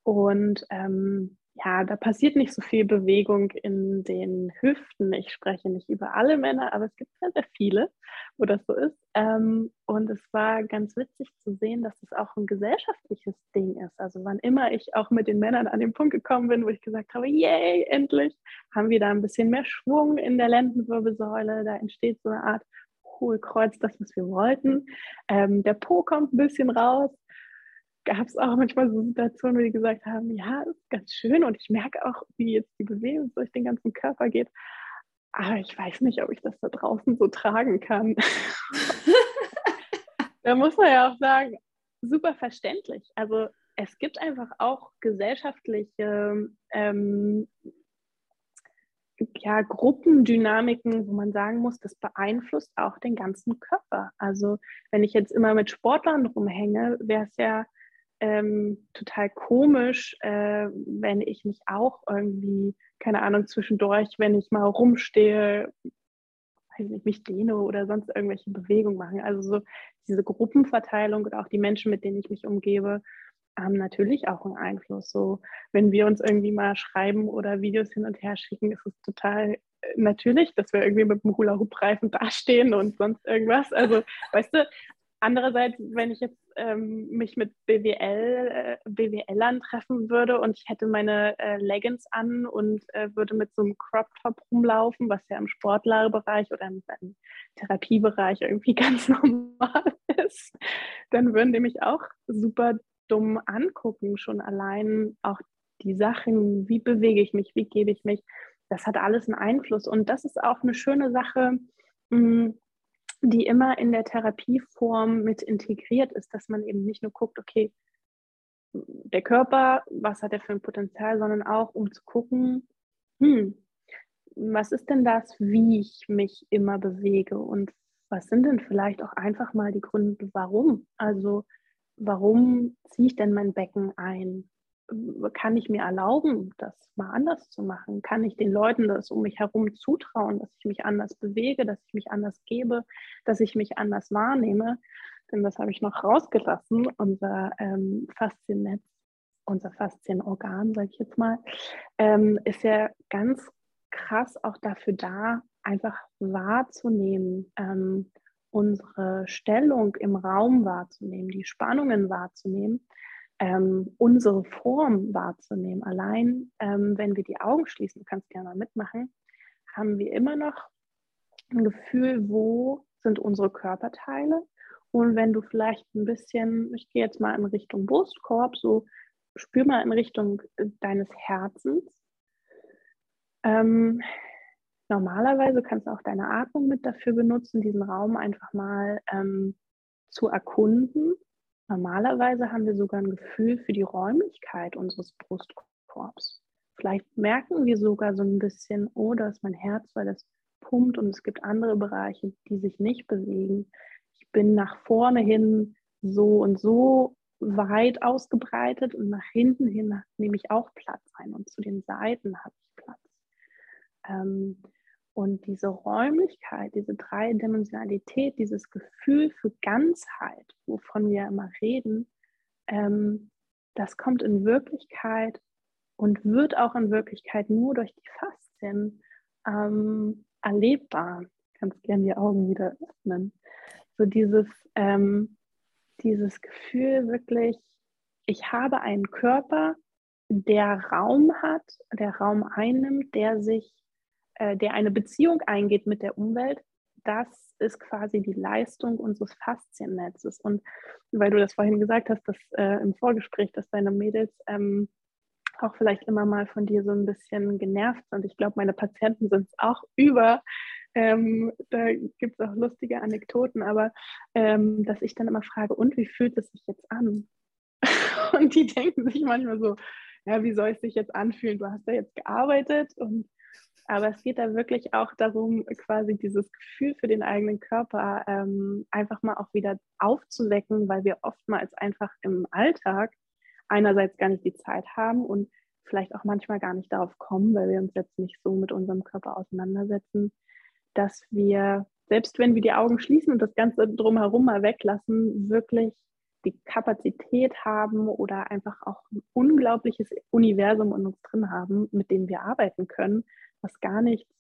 Und ähm, ja, da passiert nicht so viel Bewegung in den Hüften. Ich spreche nicht über alle Männer, aber es gibt sehr, sehr viele, wo das so ist. Ähm, und es war ganz witzig zu sehen, dass es auch ein gesellschaftliches Ding ist. Also wann immer ich auch mit den Männern an den Punkt gekommen bin, wo ich gesagt habe, yay, endlich haben wir da ein bisschen mehr Schwung in der Lendenwirbelsäule. Da entsteht so eine Art Hohlkreuz, das, was wir wollten. Ähm, der Po kommt ein bisschen raus gab es auch manchmal so Situationen, wo die gesagt haben, ja, ist ganz schön und ich merke auch, wie jetzt die Bewegung durch den ganzen Körper geht. Aber ich weiß nicht, ob ich das da draußen so tragen kann. da muss man ja auch sagen, super verständlich. Also es gibt einfach auch gesellschaftliche ähm, ja, Gruppendynamiken, wo man sagen muss, das beeinflusst auch den ganzen Körper. Also wenn ich jetzt immer mit Sportlern rumhänge, wäre es ja ähm, total komisch, äh, wenn ich mich auch irgendwie, keine Ahnung, zwischendurch, wenn ich mal rumstehe, weiß nicht, mich dehne oder sonst irgendwelche Bewegungen machen. Also so diese Gruppenverteilung und auch die Menschen, mit denen ich mich umgebe, haben natürlich auch einen Einfluss. So, wenn wir uns irgendwie mal schreiben oder Videos hin und her schicken, ist es total äh, natürlich, dass wir irgendwie mit dem Hula-Hoop-Reifen dastehen und sonst irgendwas. Also, weißt du, Andererseits, wenn ich jetzt ähm, mich mit BWL, äh, BWLern treffen würde und ich hätte meine äh, Leggings an und äh, würde mit so einem Crop Top rumlaufen, was ja im Sportlerbereich oder im, im Therapiebereich irgendwie ganz normal ist, dann würden die mich auch super dumm angucken. Schon allein auch die Sachen, wie bewege ich mich, wie gebe ich mich, das hat alles einen Einfluss. Und das ist auch eine schöne Sache, mh, hm, die immer in der Therapieform mit integriert ist, dass man eben nicht nur guckt, okay, der Körper, was hat er für ein Potenzial, sondern auch um zu gucken, hm, was ist denn das, wie ich mich immer bewege und was sind denn vielleicht auch einfach mal die Gründe, warum? Also warum ziehe ich denn mein Becken ein? Kann ich mir erlauben, das mal anders zu machen? Kann ich den Leuten das um mich herum zutrauen, dass ich mich anders bewege, dass ich mich anders gebe, dass ich mich anders wahrnehme? Denn das habe ich noch rausgelassen, unser ähm, Fasziennetz, unser Faszienorgan, sage ich jetzt mal, ähm, ist ja ganz krass auch dafür da, einfach wahrzunehmen, ähm, unsere Stellung im Raum wahrzunehmen, die Spannungen wahrzunehmen ähm, unsere Form wahrzunehmen. Allein, ähm, wenn wir die Augen schließen, du kannst gerne mal mitmachen, haben wir immer noch ein Gefühl, wo sind unsere Körperteile. Und wenn du vielleicht ein bisschen, ich gehe jetzt mal in Richtung Brustkorb, so spür mal in Richtung äh, deines Herzens. Ähm, normalerweise kannst du auch deine Atmung mit dafür benutzen, diesen Raum einfach mal ähm, zu erkunden. Normalerweise haben wir sogar ein Gefühl für die Räumlichkeit unseres Brustkorbs. Vielleicht merken wir sogar so ein bisschen, oh, da ist mein Herz, weil das pumpt und es gibt andere Bereiche, die sich nicht bewegen. Ich bin nach vorne hin so und so weit ausgebreitet und nach hinten hin nehme ich auch Platz ein und zu den Seiten habe ich Platz. Ähm, und diese Räumlichkeit, diese Dreidimensionalität, dieses Gefühl für Ganzheit, wovon wir immer reden, ähm, das kommt in Wirklichkeit und wird auch in Wirklichkeit nur durch die Faszien ähm, erlebbar. Ich kann gerne die Augen wieder öffnen. So dieses, ähm, dieses Gefühl wirklich, ich habe einen Körper, der Raum hat, der Raum einnimmt, der sich, äh, der eine Beziehung eingeht mit der Umwelt. Das ist quasi die Leistung unseres Fasziennetzes. Und weil du das vorhin gesagt hast, dass äh, im Vorgespräch, dass deine Mädels ähm, auch vielleicht immer mal von dir so ein bisschen genervt sind. Ich glaube, meine Patienten sind es auch über. Ähm, da gibt es auch lustige Anekdoten, aber ähm, dass ich dann immer frage, und wie fühlt es sich jetzt an? und die denken sich manchmal so, ja, wie soll es sich jetzt anfühlen? Du hast ja jetzt gearbeitet und aber es geht da wirklich auch darum, quasi dieses Gefühl für den eigenen Körper ähm, einfach mal auch wieder aufzuwecken, weil wir oftmals einfach im Alltag einerseits gar nicht die Zeit haben und vielleicht auch manchmal gar nicht darauf kommen, weil wir uns jetzt nicht so mit unserem Körper auseinandersetzen, dass wir, selbst wenn wir die Augen schließen und das Ganze drumherum mal weglassen, wirklich die Kapazität haben oder einfach auch ein unglaubliches Universum in uns drin haben, mit dem wir arbeiten können, was gar nichts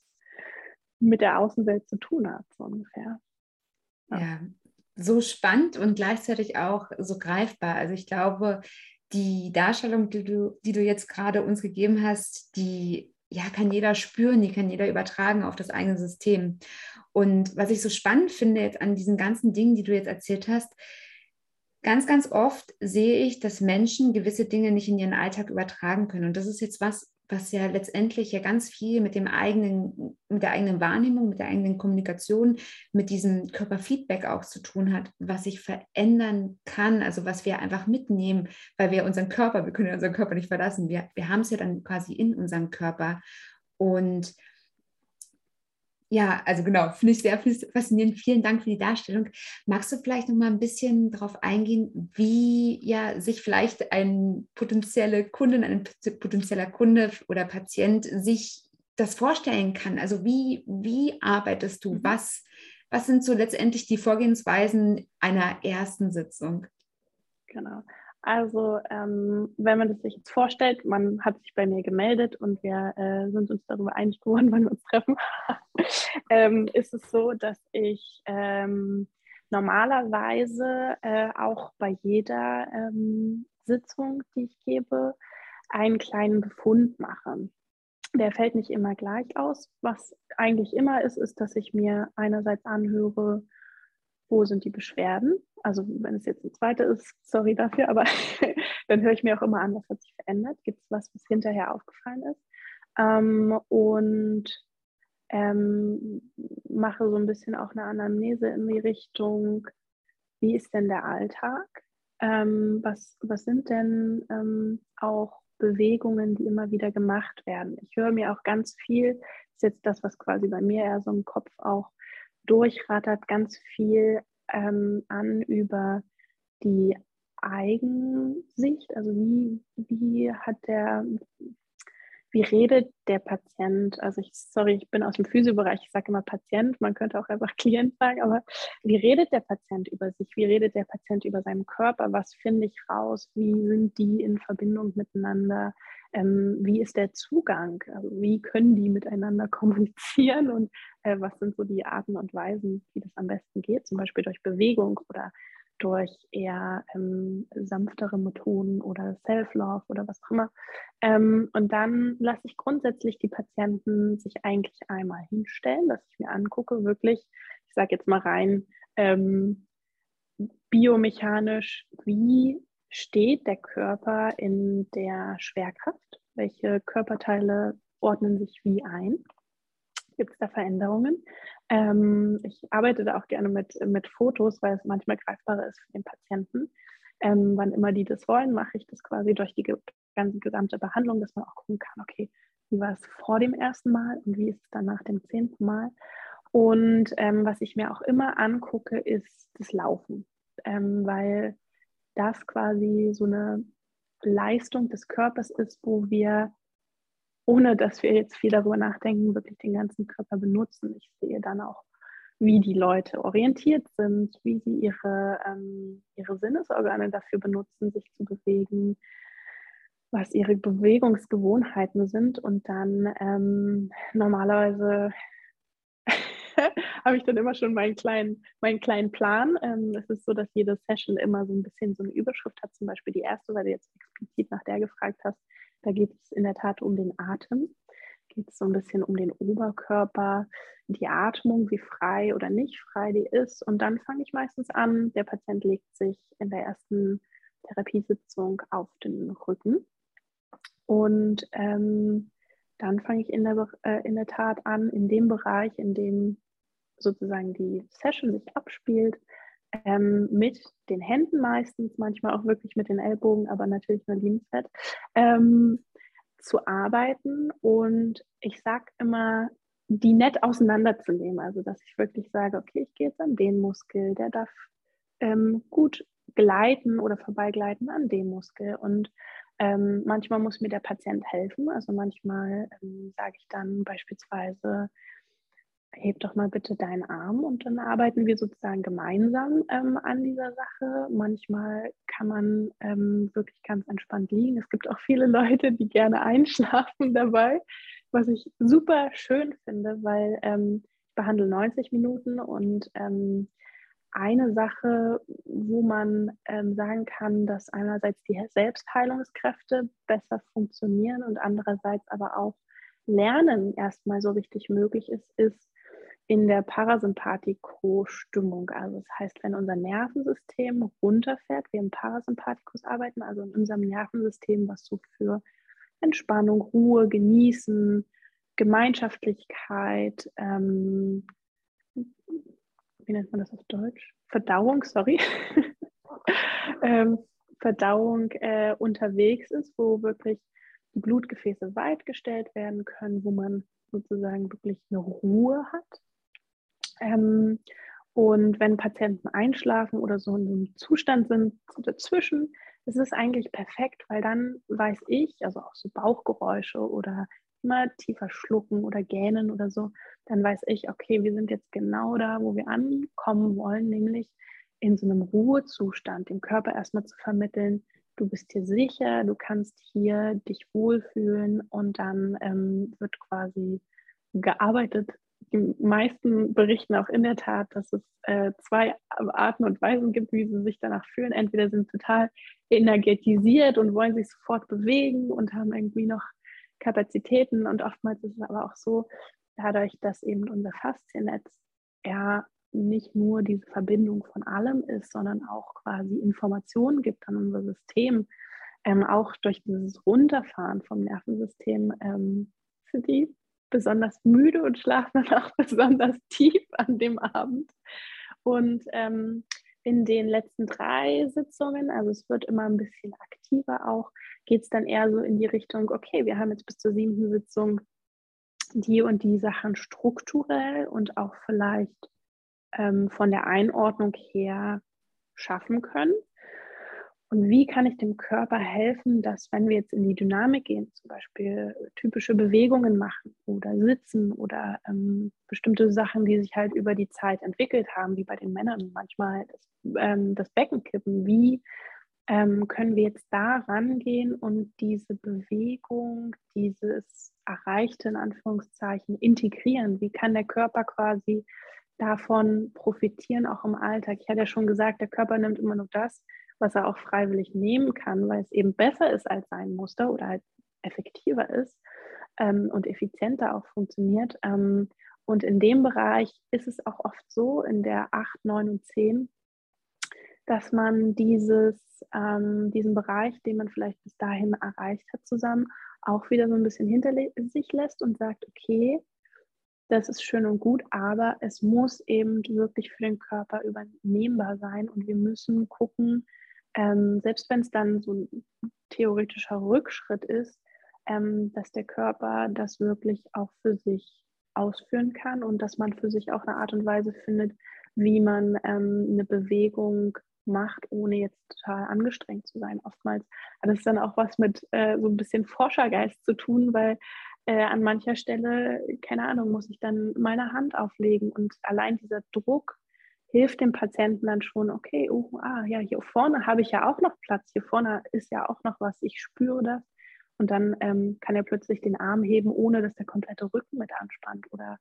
mit der Außenwelt zu tun hat, so ungefähr. Ja. ja, so spannend und gleichzeitig auch so greifbar. Also ich glaube, die Darstellung, die du, die du jetzt gerade uns gegeben hast, die ja, kann jeder spüren, die kann jeder übertragen auf das eigene System. Und was ich so spannend finde jetzt an diesen ganzen Dingen, die du jetzt erzählt hast, ganz, ganz oft sehe ich, dass Menschen gewisse Dinge nicht in ihren Alltag übertragen können. Und das ist jetzt was, was ja letztendlich ja ganz viel mit dem eigenen, mit der eigenen Wahrnehmung, mit der eigenen Kommunikation, mit diesem Körperfeedback auch zu tun hat, was sich verändern kann, also was wir einfach mitnehmen, weil wir unseren Körper, wir können unseren Körper nicht verlassen, wir, wir haben es ja dann quasi in unserem Körper. Und ja, also genau, finde ich sehr faszinierend. Vielen Dank für die Darstellung. Magst du vielleicht noch mal ein bisschen darauf eingehen, wie ja sich vielleicht ein potenzielle Kundin, ein potenzieller Kunde oder Patient sich das vorstellen kann? Also wie, wie arbeitest du? Mhm. Was, was sind so letztendlich die Vorgehensweisen einer ersten Sitzung? Genau. Also ähm, wenn man das sich jetzt vorstellt, man hat sich bei mir gemeldet und wir äh, sind uns darüber einig geworden, wann wir uns treffen, ähm, ist es so, dass ich ähm, normalerweise äh, auch bei jeder ähm, Sitzung, die ich gebe, einen kleinen Befund mache. Der fällt nicht immer gleich aus. Was eigentlich immer ist, ist, dass ich mir einerseits anhöre, wo sind die Beschwerden. Also wenn es jetzt ein zweiter ist, sorry dafür, aber dann höre ich mir auch immer an, was hat sich verändert. Gibt es was, was hinterher aufgefallen ist? Ähm, und ähm, mache so ein bisschen auch eine Anamnese in die Richtung, wie ist denn der Alltag? Ähm, was, was sind denn ähm, auch Bewegungen, die immer wieder gemacht werden? Ich höre mir auch ganz viel, ist jetzt das, was quasi bei mir eher so im Kopf auch durchrattert ganz viel ähm, an über die Eigensicht, also wie, wie hat der, wie redet der Patient, also ich, sorry, ich bin aus dem Physiobereich, ich sage immer Patient, man könnte auch einfach Klient sagen, aber wie redet der Patient über sich, wie redet der Patient über seinen Körper, was finde ich raus, wie sind die in Verbindung miteinander, ähm, wie ist der Zugang, also wie können die miteinander kommunizieren? Und äh, was sind so die Arten und Weisen, wie das am besten geht, zum Beispiel durch Bewegung oder durch eher ähm, sanftere Methoden oder Self-Love oder was auch immer. Ähm, und dann lasse ich grundsätzlich die Patienten sich eigentlich einmal hinstellen, dass ich mir angucke, wirklich, ich sage jetzt mal rein, ähm, biomechanisch, wie steht der Körper in der Schwerkraft? Welche Körperteile ordnen sich wie ein? Gibt es da Veränderungen? Ähm, ich arbeite da auch gerne mit, mit Fotos, weil es manchmal greifbarer ist für den Patienten. Ähm, wann immer die das wollen, mache ich das quasi durch die ganze gesamte Behandlung, dass man auch gucken kann, okay, wie war es vor dem ersten Mal und wie ist es dann nach dem zehnten Mal. Und ähm, was ich mir auch immer angucke, ist das Laufen, ähm, weil das quasi so eine Leistung des Körpers ist, wo wir, ohne dass wir jetzt viel darüber nachdenken, wirklich den ganzen Körper benutzen. Ich sehe dann auch, wie die Leute orientiert sind, wie sie ihre, ähm, ihre Sinnesorgane dafür benutzen, sich zu bewegen, was ihre Bewegungsgewohnheiten sind. Und dann ähm, normalerweise habe ich dann immer schon meinen kleinen, meinen kleinen Plan. Ähm, es ist so, dass jede Session immer so ein bisschen so eine Überschrift hat. Zum Beispiel die erste, weil du jetzt explizit nach der gefragt hast. Da geht es in der Tat um den Atem. Geht es so ein bisschen um den Oberkörper, die Atmung, wie frei oder nicht frei die ist. Und dann fange ich meistens an. Der Patient legt sich in der ersten Therapiesitzung auf den Rücken. Und ähm, dann fange ich in der, äh, in der Tat an, in dem Bereich, in dem sozusagen die Session sich abspielt, ähm, mit den Händen meistens, manchmal auch wirklich mit den Ellbogen, aber natürlich nur liebenswert, ähm, zu arbeiten. Und ich sage immer, die nett auseinanderzunehmen. Also, dass ich wirklich sage, okay, ich gehe jetzt an den Muskel, der darf ähm, gut gleiten oder vorbeigleiten an dem Muskel. Und ähm, manchmal muss mir der Patient helfen. Also manchmal ähm, sage ich dann beispielsweise, heb doch mal bitte deinen Arm und dann arbeiten wir sozusagen gemeinsam ähm, an dieser Sache. Manchmal kann man ähm, wirklich ganz entspannt liegen. Es gibt auch viele Leute, die gerne einschlafen dabei, was ich super schön finde, weil ähm, ich behandle 90 Minuten und ähm, eine Sache, wo man ähm, sagen kann, dass einerseits die Selbstheilungskräfte besser funktionieren und andererseits aber auch Lernen erstmal so richtig möglich ist, ist in der Parasympathiko-Stimmung. Also das heißt, wenn unser Nervensystem runterfährt, wir im Parasympathikus arbeiten, also in unserem Nervensystem, was so für Entspannung, Ruhe, Genießen, Gemeinschaftlichkeit, ähm, wie nennt man das auf Deutsch? Verdauung, sorry. ähm, Verdauung äh, unterwegs ist, wo wirklich die Blutgefäße weit gestellt werden können, wo man sozusagen wirklich eine Ruhe hat. Ähm, und wenn Patienten einschlafen oder so in einem Zustand sind dazwischen, ist es eigentlich perfekt, weil dann weiß ich, also auch so Bauchgeräusche oder immer tiefer schlucken oder gähnen oder so, dann weiß ich, okay, wir sind jetzt genau da, wo wir ankommen wollen, nämlich in so einem Ruhezustand, dem Körper erstmal zu vermitteln, du bist hier sicher, du kannst hier dich wohlfühlen und dann ähm, wird quasi gearbeitet. Die meisten berichten auch in der Tat, dass es äh, zwei Arten und Weisen gibt, wie sie sich danach fühlen. Entweder sind total energetisiert und wollen sich sofort bewegen und haben irgendwie noch Kapazitäten. Und oftmals ist es aber auch so, dadurch, dass eben unser Fasziennetz ja nicht nur diese Verbindung von allem ist, sondern auch quasi Informationen gibt an unser System, ähm, auch durch dieses Runterfahren vom Nervensystem ähm, die besonders müde und schlafen dann auch besonders tief an dem Abend. Und ähm, in den letzten drei Sitzungen, also es wird immer ein bisschen aktiver auch, geht es dann eher so in die Richtung, okay, wir haben jetzt bis zur siebten Sitzung die und die Sachen strukturell und auch vielleicht ähm, von der Einordnung her schaffen können. Und wie kann ich dem Körper helfen, dass wenn wir jetzt in die Dynamik gehen, zum Beispiel typische Bewegungen machen oder sitzen oder ähm, bestimmte Sachen, die sich halt über die Zeit entwickelt haben, wie bei den Männern manchmal das, ähm, das Becken kippen, wie ähm, können wir jetzt da rangehen und diese Bewegung, dieses Erreichte in Anführungszeichen integrieren? Wie kann der Körper quasi davon profitieren, auch im Alltag? Ich hatte ja schon gesagt, der Körper nimmt immer nur das, was er auch freiwillig nehmen kann, weil es eben besser ist als sein Muster oder halt effektiver ist ähm, und effizienter auch funktioniert. Ähm, und in dem Bereich ist es auch oft so, in der 8, 9 und 10, dass man dieses, ähm, diesen Bereich, den man vielleicht bis dahin erreicht hat, zusammen auch wieder so ein bisschen hinter sich lässt und sagt, okay, das ist schön und gut, aber es muss eben wirklich für den Körper übernehmbar sein und wir müssen gucken, ähm, selbst wenn es dann so ein theoretischer Rückschritt ist, ähm, dass der Körper das wirklich auch für sich ausführen kann und dass man für sich auch eine Art und Weise findet, wie man ähm, eine Bewegung macht, ohne jetzt total angestrengt zu sein. Oftmals hat es dann auch was mit äh, so ein bisschen Forschergeist zu tun, weil äh, an mancher Stelle, keine Ahnung, muss ich dann meine Hand auflegen und allein dieser Druck hilft dem Patienten dann schon, okay, oh, ah, ja, hier vorne habe ich ja auch noch Platz, hier vorne ist ja auch noch was, ich spüre das. Und dann ähm, kann er plötzlich den Arm heben, ohne dass der komplette Rücken mit anspannt oder,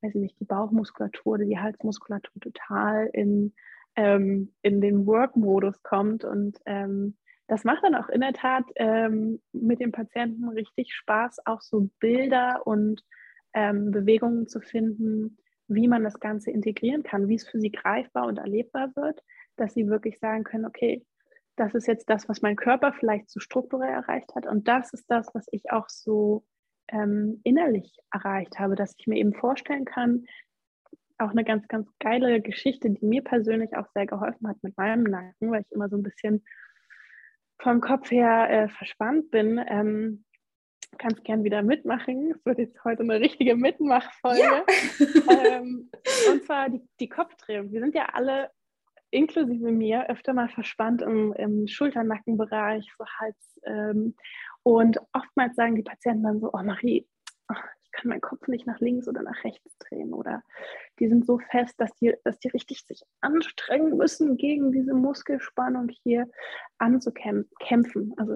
weiß ich nicht, die Bauchmuskulatur oder die Halsmuskulatur total in, ähm, in den Work-Modus kommt. Und ähm, das macht dann auch in der Tat ähm, mit dem Patienten richtig Spaß, auch so Bilder und ähm, Bewegungen zu finden, wie man das Ganze integrieren kann, wie es für sie greifbar und erlebbar wird, dass sie wirklich sagen können, okay, das ist jetzt das, was mein Körper vielleicht so strukturell erreicht hat. Und das ist das, was ich auch so ähm, innerlich erreicht habe, dass ich mir eben vorstellen kann, auch eine ganz, ganz geile Geschichte, die mir persönlich auch sehr geholfen hat mit meinem Nacken, weil ich immer so ein bisschen vom Kopf her äh, verspannt bin. Ähm, kannst gern wieder mitmachen. Es wird jetzt heute eine richtige Mitmachfolge. Ja. ähm, und zwar die, die Kopfdrehung. Wir sind ja alle inklusive mir öfter mal verspannt im, im Schulternackenbereich, so Hals. Ähm, und oftmals sagen die Patienten dann so, oh Marie, oh, ich kann meinen Kopf nicht nach links oder nach rechts drehen. Oder die sind so fest, dass die, dass die richtig sich anstrengen müssen, gegen diese Muskelspannung hier anzukämpfen. Also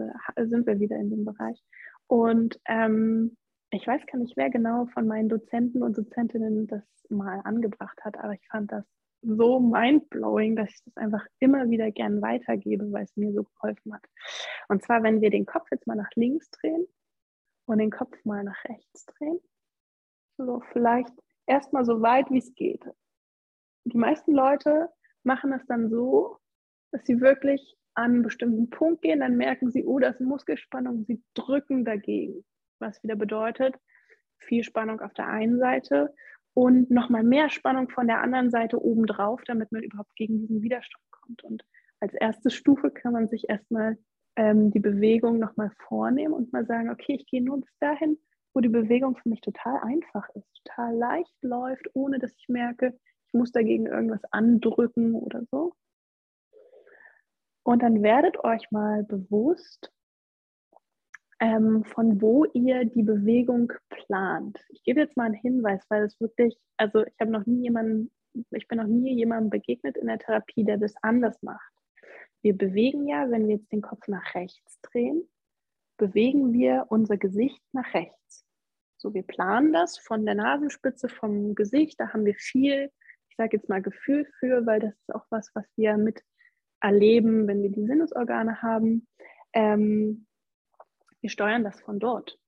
sind wir wieder in dem Bereich. Und ähm, ich weiß gar nicht, wer genau von meinen Dozenten und Dozentinnen das mal angebracht hat, aber ich fand das so mindblowing, dass ich das einfach immer wieder gern weitergebe, weil es mir so geholfen hat. Und zwar, wenn wir den Kopf jetzt mal nach links drehen und den Kopf mal nach rechts drehen, so vielleicht erstmal so weit, wie es geht. Die meisten Leute machen es dann so, dass sie wirklich an einen bestimmten Punkt gehen, dann merken sie, oh, da ist Muskelspannung, sie drücken dagegen, was wieder bedeutet, viel Spannung auf der einen Seite und nochmal mehr Spannung von der anderen Seite obendrauf, damit man überhaupt gegen diesen Widerstand kommt. Und als erste Stufe kann man sich erstmal ähm, die Bewegung nochmal vornehmen und mal sagen, okay, ich gehe nur bis dahin, wo die Bewegung für mich total einfach ist, total leicht läuft, ohne dass ich merke, ich muss dagegen irgendwas andrücken oder so. Und dann werdet euch mal bewusst, ähm, von wo ihr die Bewegung plant. Ich gebe jetzt mal einen Hinweis, weil es wirklich, also ich habe noch nie jemanden, ich bin noch nie jemandem begegnet in der Therapie, der das anders macht. Wir bewegen ja, wenn wir jetzt den Kopf nach rechts drehen, bewegen wir unser Gesicht nach rechts. So, wir planen das von der Nasenspitze, vom Gesicht, da haben wir viel, ich sage jetzt mal Gefühl für, weil das ist auch was, was wir mit erleben, wenn wir die Sinnesorgane haben. Ähm, wir steuern das von dort.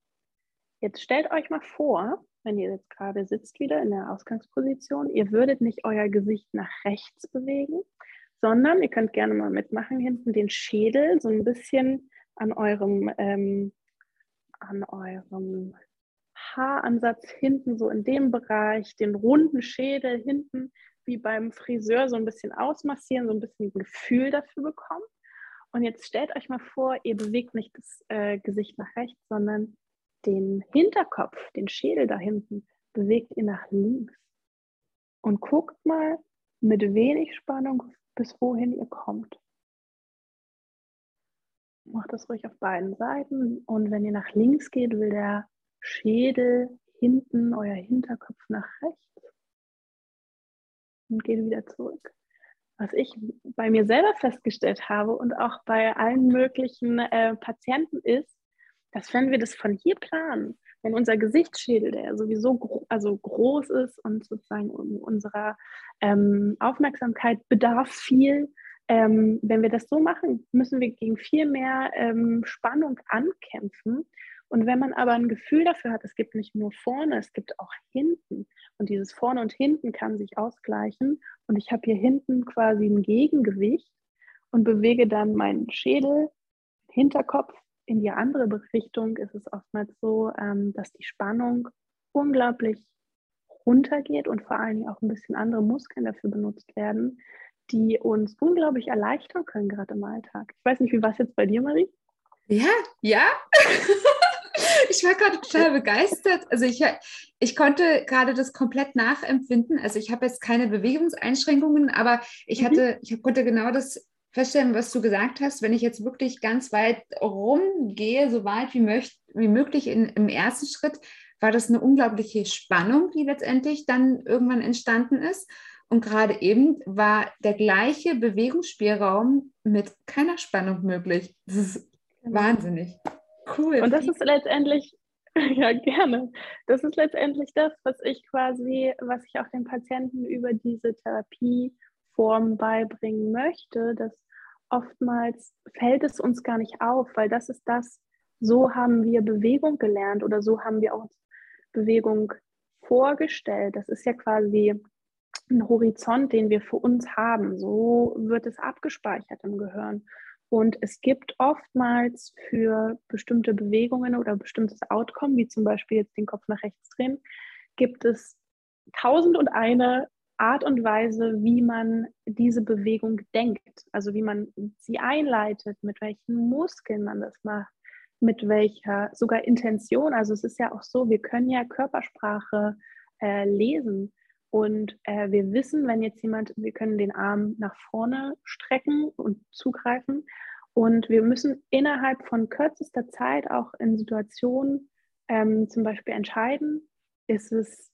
Jetzt stellt euch mal vor, wenn ihr jetzt gerade sitzt wieder in der Ausgangsposition, ihr würdet nicht euer Gesicht nach rechts bewegen, sondern ihr könnt gerne mal mitmachen, hinten den Schädel so ein bisschen an eurem, ähm, an eurem Haaransatz hinten, so in dem Bereich, den runden Schädel hinten, wie beim Friseur, so ein bisschen ausmassieren, so ein bisschen Gefühl dafür bekommen. Und jetzt stellt euch mal vor, ihr bewegt nicht das äh, Gesicht nach rechts, sondern den Hinterkopf, den Schädel da hinten, bewegt ihr nach links. Und guckt mal mit wenig Spannung, bis wohin ihr kommt. Macht das ruhig auf beiden Seiten. Und wenn ihr nach links geht, will der Schädel hinten, euer Hinterkopf nach rechts und geht wieder zurück was ich bei mir selber festgestellt habe und auch bei allen möglichen äh, Patienten ist, dass wenn wir das von hier planen, wenn unser Gesichtsschädel, der sowieso gro also groß ist und sozusagen unserer ähm, Aufmerksamkeit bedarf viel, ähm, wenn wir das so machen, müssen wir gegen viel mehr ähm, Spannung ankämpfen. Und wenn man aber ein Gefühl dafür hat, es gibt nicht nur vorne, es gibt auch hinten, und dieses vorne und hinten kann sich ausgleichen. Und ich habe hier hinten quasi ein Gegengewicht. und bewege dann meinen Schädel, Hinterkopf in die andere Richtung, ist es oftmals so, ähm, dass die Spannung unglaublich runtergeht und vor allen Dingen auch ein bisschen andere Muskeln dafür benutzt werden, die uns unglaublich erleichtern können, gerade im Alltag. Ich weiß nicht, wie war es jetzt bei dir, Marie? Ja, ja. ich war gerade total begeistert. Also ich, ich konnte gerade das komplett nachempfinden. Also ich habe jetzt keine Bewegungseinschränkungen, aber ich mhm. hatte, ich konnte genau das feststellen, was du gesagt hast. Wenn ich jetzt wirklich ganz weit rumgehe, so weit wie, möcht, wie möglich in, im ersten Schritt, war das eine unglaubliche Spannung, die letztendlich dann irgendwann entstanden ist. Und gerade eben war der gleiche Bewegungsspielraum mit keiner Spannung möglich. Das ist genau. wahnsinnig. Cool. Und das ist letztendlich, ja, gerne. Das ist letztendlich das, was ich quasi, was ich auch den Patienten über diese Therapieform beibringen möchte, dass oftmals fällt es uns gar nicht auf, weil das ist das, so haben wir Bewegung gelernt oder so haben wir auch Bewegung vorgestellt. Das ist ja quasi ein Horizont, den wir für uns haben. So wird es abgespeichert im Gehirn. Und es gibt oftmals für bestimmte Bewegungen oder bestimmtes Outcome, wie zum Beispiel jetzt den Kopf nach rechts drehen, gibt es tausend und eine Art und Weise, wie man diese Bewegung denkt. Also wie man sie einleitet, mit welchen Muskeln man das macht, mit welcher sogar Intention. Also es ist ja auch so, wir können ja Körpersprache äh, lesen. Und äh, wir wissen, wenn jetzt jemand, wir können den Arm nach vorne strecken und zugreifen. Und wir müssen innerhalb von kürzester Zeit auch in Situationen ähm, zum Beispiel entscheiden, ist es,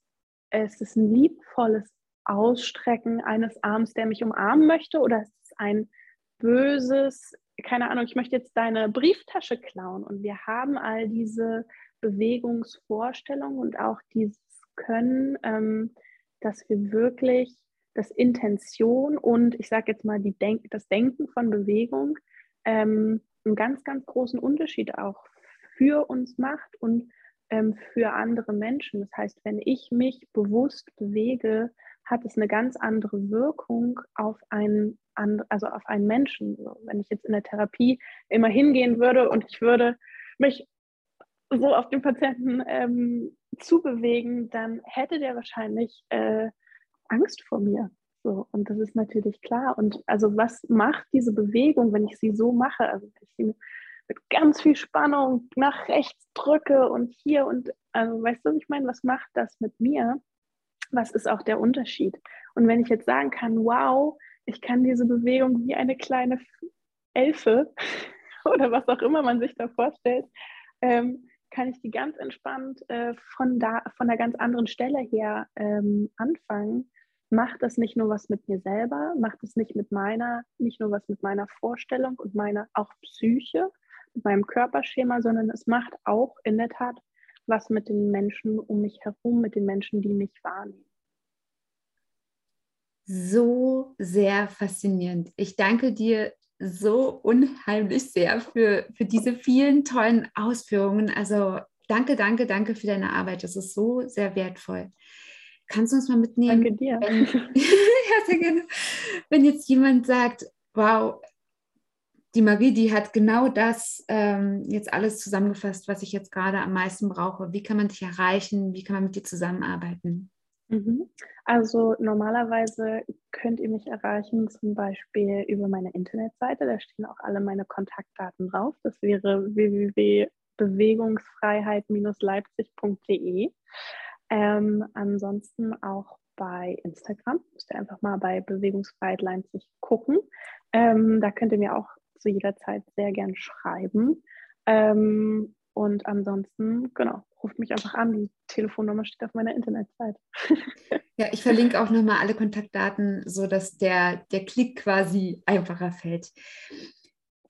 ist es ein liebvolles Ausstrecken eines Arms, der mich umarmen möchte, oder ist es ein böses, keine Ahnung, ich möchte jetzt deine Brieftasche klauen. Und wir haben all diese Bewegungsvorstellungen und auch dieses Können, ähm, dass wir wirklich das Intention und ich sage jetzt mal die Denk das Denken von Bewegung ähm, einen ganz, ganz großen Unterschied auch für uns macht und ähm, für andere Menschen. Das heißt, wenn ich mich bewusst bewege, hat es eine ganz andere Wirkung auf einen, also auf einen Menschen. Wenn ich jetzt in der Therapie immer hingehen würde und ich würde mich so auf den Patienten ähm, zu bewegen, dann hätte der wahrscheinlich äh, Angst vor mir. So, und das ist natürlich klar. Und also was macht diese Bewegung, wenn ich sie so mache? Also wenn ich sie mit ganz viel Spannung nach rechts drücke und hier und also weißt du, was ich meine? Was macht das mit mir? Was ist auch der Unterschied? Und wenn ich jetzt sagen kann, wow, ich kann diese Bewegung wie eine kleine Elfe oder was auch immer man sich da vorstellt, ähm, kann ich die ganz entspannt äh, von, da, von einer ganz anderen Stelle her ähm, anfangen. Macht das nicht nur was mit mir selber, macht es nicht mit meiner, nicht nur was mit meiner Vorstellung und meiner auch Psyche, mit meinem Körperschema, sondern es macht auch in der Tat was mit den Menschen um mich herum, mit den Menschen, die mich wahrnehmen. So sehr faszinierend. Ich danke dir so unheimlich sehr für, für diese vielen tollen Ausführungen. Also danke, danke, danke für deine Arbeit. Das ist so sehr wertvoll. Kannst du uns mal mitnehmen? Danke dir. Wenn, ja, sehr gerne. Wenn jetzt jemand sagt, wow, die Marie, die hat genau das ähm, jetzt alles zusammengefasst, was ich jetzt gerade am meisten brauche. Wie kann man dich erreichen? Wie kann man mit dir zusammenarbeiten? Mhm. Also normalerweise könnt ihr mich erreichen, zum Beispiel über meine Internetseite. Da stehen auch alle meine Kontaktdaten drauf. Das wäre www.bewegungsfreiheit-leipzig.de. Ähm, ansonsten auch bei Instagram. Müsst ihr einfach mal bei Bewegungsfreiheit Leipzig gucken. Ähm, da könnt ihr mir auch zu jeder Zeit sehr gern schreiben. Ähm, und ansonsten, genau, ruft mich einfach an. Die Telefonnummer steht auf meiner Internetseite. ja, ich verlinke auch nochmal alle Kontaktdaten, sodass der, der Klick quasi einfacher fällt.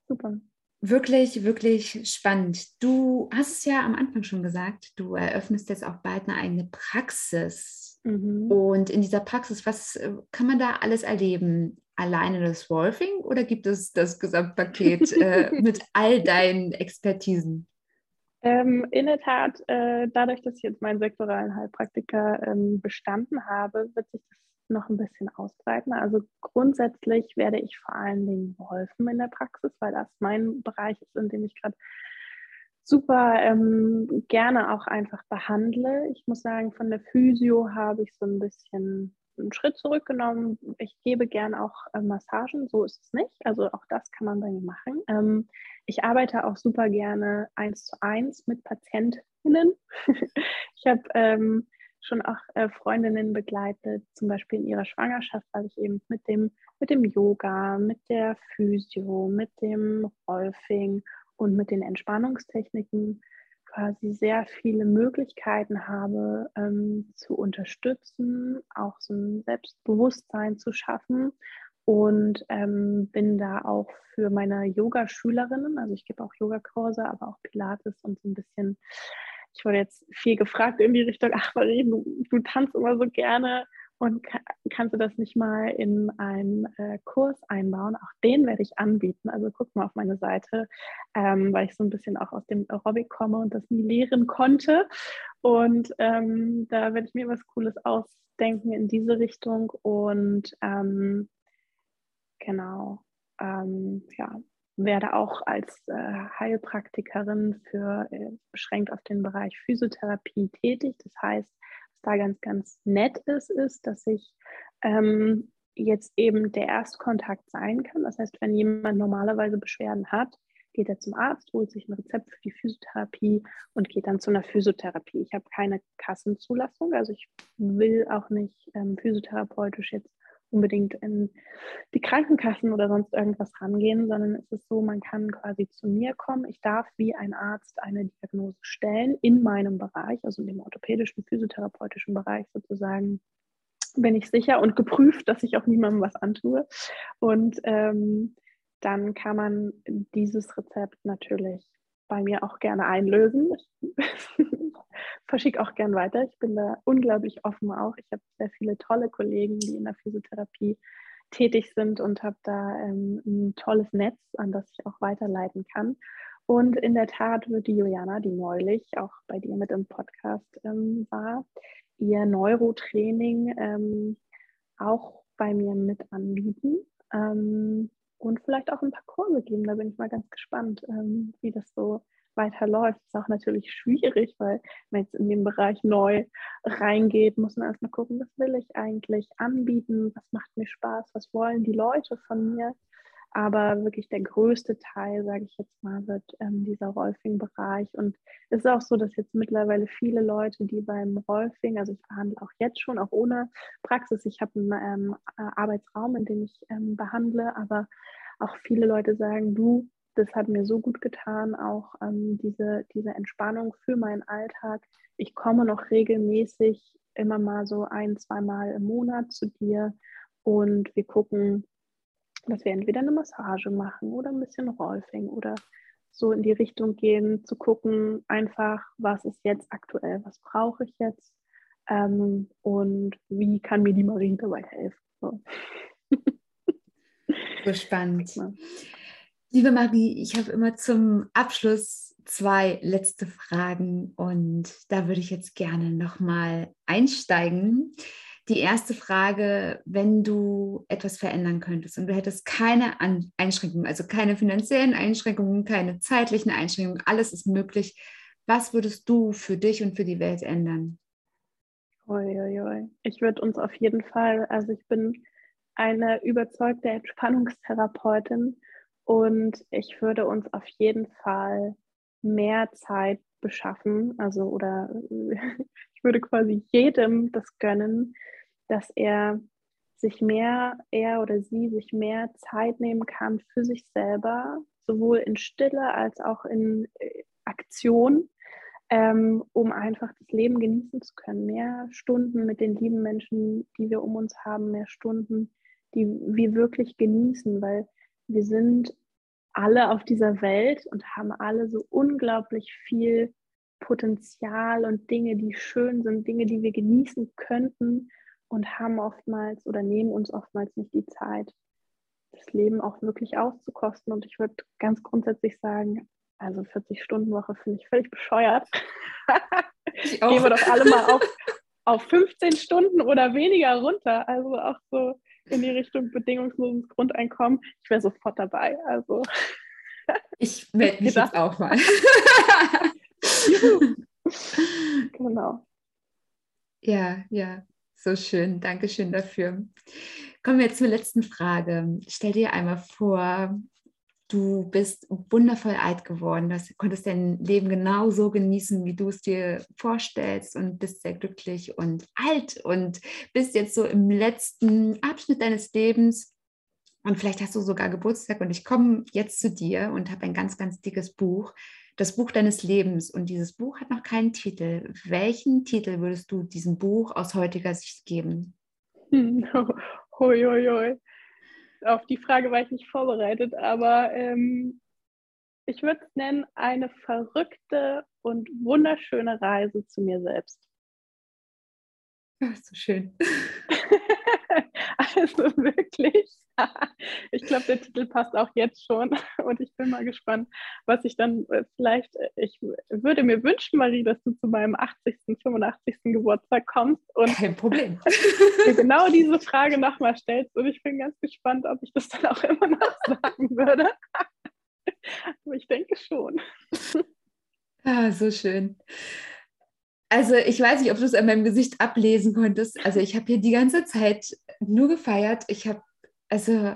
Super. Wirklich, wirklich spannend. Du hast es ja am Anfang schon gesagt, du eröffnest jetzt auch bald eine eigene Praxis. Mhm. Und in dieser Praxis, was äh, kann man da alles erleben? Alleine das Wolfing oder gibt es das Gesamtpaket äh, mit all deinen Expertisen? Ähm, in der Tat, äh, dadurch, dass ich jetzt meinen sektoralen Heilpraktiker ähm, bestanden habe, wird sich das noch ein bisschen ausbreiten. Also grundsätzlich werde ich vor allen Dingen helfen in der Praxis, weil das mein Bereich ist, in dem ich gerade super ähm, gerne auch einfach behandle. Ich muss sagen, von der Physio habe ich so ein bisschen einen Schritt zurückgenommen. Ich gebe gerne auch äh, Massagen, so ist es nicht. Also auch das kann man bei mir machen. Ähm, ich arbeite auch super gerne eins zu eins mit Patientinnen. ich habe ähm, schon auch äh, Freundinnen begleitet, zum Beispiel in ihrer Schwangerschaft, weil ich eben mit dem, mit dem Yoga, mit der Physio, mit dem Rolfing und mit den Entspannungstechniken quasi sehr viele Möglichkeiten habe, ähm, zu unterstützen, auch so ein Selbstbewusstsein zu schaffen. Und ähm, bin da auch für meine Yoga-Schülerinnen, also ich gebe auch Yogakurse, aber auch Pilates und so ein bisschen, ich wurde jetzt viel gefragt in die Richtung, ach Marie, du, du tanzt immer so gerne, und kann, kannst du das nicht mal in einen äh, Kurs einbauen? Auch den werde ich anbieten. Also guck mal auf meine Seite, ähm, weil ich so ein bisschen auch aus dem Aerobic komme und das nie lehren konnte. Und ähm, da werde ich mir was Cooles ausdenken in diese Richtung. Und ähm, genau, ähm, ja, werde auch als äh, Heilpraktikerin für äh, beschränkt auf den Bereich Physiotherapie tätig. Das heißt, da ganz, ganz nett ist, ist, dass ich ähm, jetzt eben der Erstkontakt sein kann. Das heißt, wenn jemand normalerweise Beschwerden hat, geht er zum Arzt, holt sich ein Rezept für die Physiotherapie und geht dann zu einer Physiotherapie. Ich habe keine Kassenzulassung, also ich will auch nicht ähm, physiotherapeutisch jetzt unbedingt in die Krankenkassen oder sonst irgendwas rangehen, sondern es ist so, man kann quasi zu mir kommen. Ich darf wie ein Arzt eine Diagnose stellen in meinem Bereich, also in dem orthopädischen, physiotherapeutischen Bereich sozusagen bin ich sicher und geprüft, dass ich auch niemandem was antue. Und ähm, dann kann man dieses Rezept natürlich bei mir auch gerne einlösen. Verschicke auch gern weiter. Ich bin da unglaublich offen auch. Ich habe sehr viele tolle Kollegen, die in der Physiotherapie tätig sind und habe da ähm, ein tolles Netz, an das ich auch weiterleiten kann. Und in der Tat wird die Juliana, die neulich auch bei dir mit im Podcast ähm, war, ihr Neurotraining ähm, auch bei mir mit anbieten ähm, und vielleicht auch ein paar Kurse geben. Da bin ich mal ganz gespannt, ähm, wie das so weiterläuft. Ist auch natürlich schwierig, weil man jetzt in den Bereich neu reingeht, muss man erstmal gucken, was will ich eigentlich anbieten, was macht mir Spaß, was wollen die Leute von mir. Aber wirklich der größte Teil, sage ich jetzt mal, wird ähm, dieser Rolfing-Bereich. Und es ist auch so, dass jetzt mittlerweile viele Leute, die beim Rolfing, also ich behandle auch jetzt schon, auch ohne Praxis, ich habe einen ähm, Arbeitsraum, in dem ich ähm, behandle, aber auch viele Leute sagen, du, das hat mir so gut getan, auch ähm, diese, diese Entspannung für meinen Alltag. Ich komme noch regelmäßig immer mal so ein, zweimal im Monat zu dir und wir gucken, dass wir entweder eine Massage machen oder ein bisschen Rolfing oder so in die Richtung gehen, zu gucken, einfach, was ist jetzt aktuell, was brauche ich jetzt ähm, und wie kann mir die Marie dabei helfen. So, so spannend. Liebe Marie, ich habe immer zum Abschluss zwei letzte Fragen und da würde ich jetzt gerne nochmal einsteigen. Die erste Frage, wenn du etwas verändern könntest und du hättest keine Einschränkungen, also keine finanziellen Einschränkungen, keine zeitlichen Einschränkungen, alles ist möglich, was würdest du für dich und für die Welt ändern? Uiuiui. Ich würde uns auf jeden Fall, also ich bin eine überzeugte Entspannungstherapeutin und ich würde uns auf jeden Fall mehr Zeit beschaffen, also oder würde quasi jedem das gönnen, dass er sich mehr, er oder sie sich mehr Zeit nehmen kann für sich selber, sowohl in Stille als auch in äh, Aktion, ähm, um einfach das Leben genießen zu können. Mehr Stunden mit den lieben Menschen, die wir um uns haben, mehr Stunden, die wir wirklich genießen, weil wir sind alle auf dieser Welt und haben alle so unglaublich viel Potenzial und Dinge, die schön sind, Dinge, die wir genießen könnten und haben oftmals oder nehmen uns oftmals nicht die Zeit, das Leben auch wirklich auszukosten. Und ich würde ganz grundsätzlich sagen, also 40-Stunden-Woche finde ich völlig bescheuert. Ich. Gehen wir doch alle mal auf auf 15 Stunden oder weniger runter. Also auch so in die Richtung bedingungsloses Grundeinkommen. Ich wäre sofort dabei. Also ich melde mich jetzt auch mal. genau. Ja, ja, so schön. Dankeschön dafür. Kommen wir zur letzten Frage. Stell dir einmal vor, du bist wundervoll alt geworden. Du konntest dein Leben genau so genießen, wie du es dir vorstellst und bist sehr glücklich und alt und bist jetzt so im letzten Abschnitt deines Lebens. Und vielleicht hast du sogar Geburtstag und ich komme jetzt zu dir und habe ein ganz, ganz dickes Buch, das Buch deines Lebens. Und dieses Buch hat noch keinen Titel. Welchen Titel würdest du diesem Buch aus heutiger Sicht geben? Hoi, hoi, hoi. Auf die Frage war ich nicht vorbereitet, aber ähm, ich würde es nennen, eine verrückte und wunderschöne Reise zu mir selbst. Ach, so schön. also wirklich. Ich glaube, der Titel passt auch jetzt schon und ich bin mal gespannt, was ich dann äh, vielleicht, äh, ich würde mir wünschen, Marie, dass du zu meinem 80., 85. Geburtstag kommst und Kein Problem. genau diese Frage nochmal stellst und ich bin ganz gespannt, ob ich das dann auch immer noch sagen würde. Aber ich denke schon. Ah, so schön. Also ich weiß nicht, ob du es an meinem Gesicht ablesen konntest. Also ich habe hier die ganze Zeit nur gefeiert. Ich habe also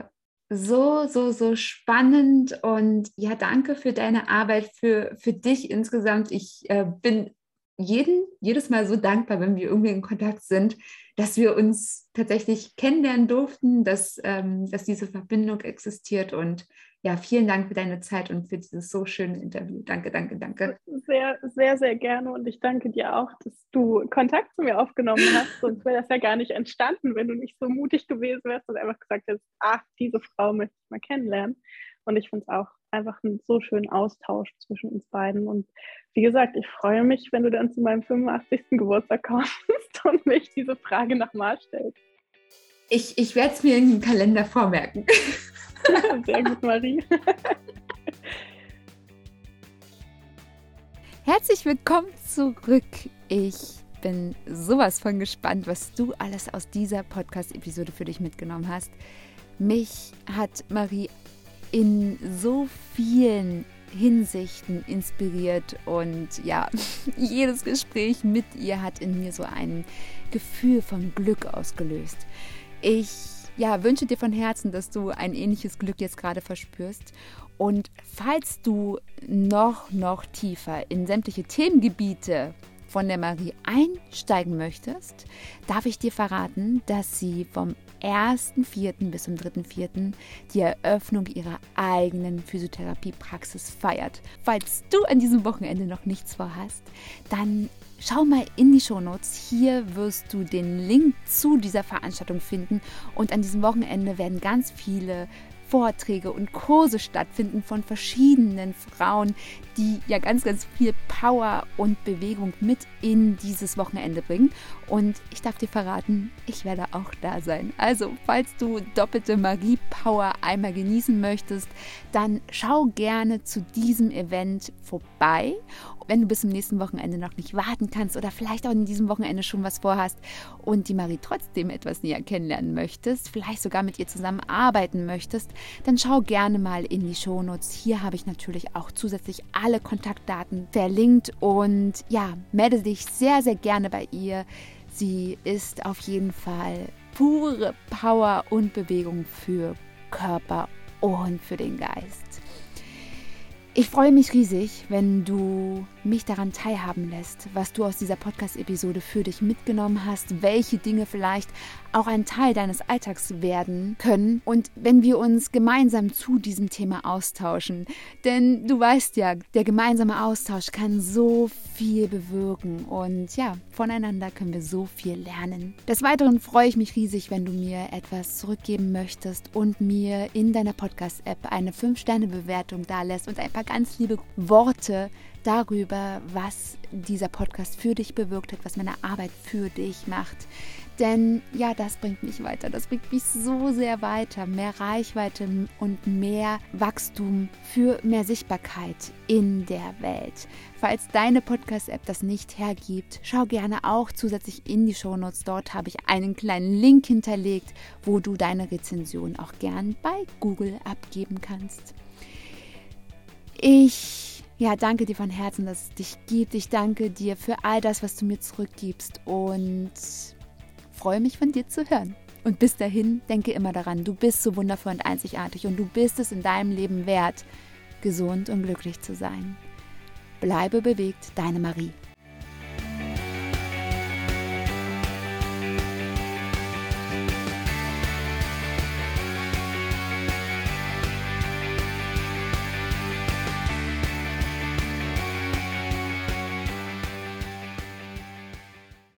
so, so, so spannend und ja, danke für deine Arbeit, für, für dich insgesamt. Ich äh, bin jeden, jedes Mal so dankbar, wenn wir irgendwie in Kontakt sind, dass wir uns tatsächlich kennenlernen durften, dass, ähm, dass diese Verbindung existiert und ja, vielen Dank für deine Zeit und für dieses so schöne Interview. Danke, danke, danke. Sehr, sehr, sehr gerne und ich danke dir auch, dass du Kontakt zu mir aufgenommen hast. Sonst wäre das ja gar nicht entstanden, wenn du nicht so mutig gewesen wärst und einfach gesagt hättest, ach, diese Frau möchte ich mal kennenlernen. Und ich finde es auch einfach einen so schönen Austausch zwischen uns beiden. Und wie gesagt, ich freue mich, wenn du dann zu meinem 85. Geburtstag kommst und mich diese Frage nochmal stellst. Ich, ich werde es mir in den Kalender vormerken. Sehr gut, Marie. Herzlich willkommen zurück. Ich bin sowas von gespannt, was du alles aus dieser Podcast-Episode für dich mitgenommen hast. Mich hat Marie in so vielen Hinsichten inspiriert und ja, jedes Gespräch mit ihr hat in mir so ein Gefühl von Glück ausgelöst. Ich ja, wünsche dir von Herzen, dass du ein ähnliches Glück jetzt gerade verspürst. Und falls du noch, noch tiefer in sämtliche Themengebiete von der Marie einsteigen möchtest, darf ich dir verraten, dass sie vom 1.4. bis zum 3.4. die Eröffnung ihrer eigenen Physiotherapiepraxis feiert. Falls du an diesem Wochenende noch nichts vorhast, dann schau mal in die Shownotes. Hier wirst du den Link zu dieser Veranstaltung finden und an diesem Wochenende werden ganz viele Vorträge und Kurse stattfinden von verschiedenen Frauen, die ja ganz, ganz viel Power und Bewegung mit in dieses Wochenende bringen. Und ich darf dir verraten, ich werde auch da sein. Also, falls du doppelte Magie-Power einmal genießen möchtest, dann schau gerne zu diesem Event vorbei wenn du bis zum nächsten Wochenende noch nicht warten kannst oder vielleicht auch in diesem Wochenende schon was vorhast und die Marie trotzdem etwas näher kennenlernen möchtest, vielleicht sogar mit ihr zusammenarbeiten möchtest, dann schau gerne mal in die Shownotes. Hier habe ich natürlich auch zusätzlich alle Kontaktdaten verlinkt und ja, melde dich sehr, sehr gerne bei ihr. Sie ist auf jeden Fall pure Power und Bewegung für Körper und für den Geist. Ich freue mich riesig, wenn du mich daran teilhaben lässt, was du aus dieser Podcast-Episode für dich mitgenommen hast, welche Dinge vielleicht auch ein Teil deines Alltags werden können und wenn wir uns gemeinsam zu diesem Thema austauschen. Denn du weißt ja, der gemeinsame Austausch kann so viel bewirken und ja, voneinander können wir so viel lernen. Des Weiteren freue ich mich riesig, wenn du mir etwas zurückgeben möchtest und mir in deiner Podcast-App eine 5-Sterne-Bewertung da lässt und ein paar ganz liebe Worte darüber, was dieser Podcast für dich bewirkt hat, was meine Arbeit für dich macht. Denn ja, das bringt mich weiter. Das bringt mich so sehr weiter. Mehr Reichweite und mehr Wachstum für mehr Sichtbarkeit in der Welt. Falls deine Podcast-App das nicht hergibt, schau gerne auch zusätzlich in die Shownotes. Dort habe ich einen kleinen Link hinterlegt, wo du deine Rezension auch gern bei Google abgeben kannst. Ich ja, danke dir von Herzen, dass es dich gibt. Ich danke dir für all das, was du mir zurückgibst und freue mich von dir zu hören. Und bis dahin, denke immer daran, du bist so wundervoll und einzigartig und du bist es in deinem Leben wert, gesund und glücklich zu sein. Bleibe bewegt, deine Marie.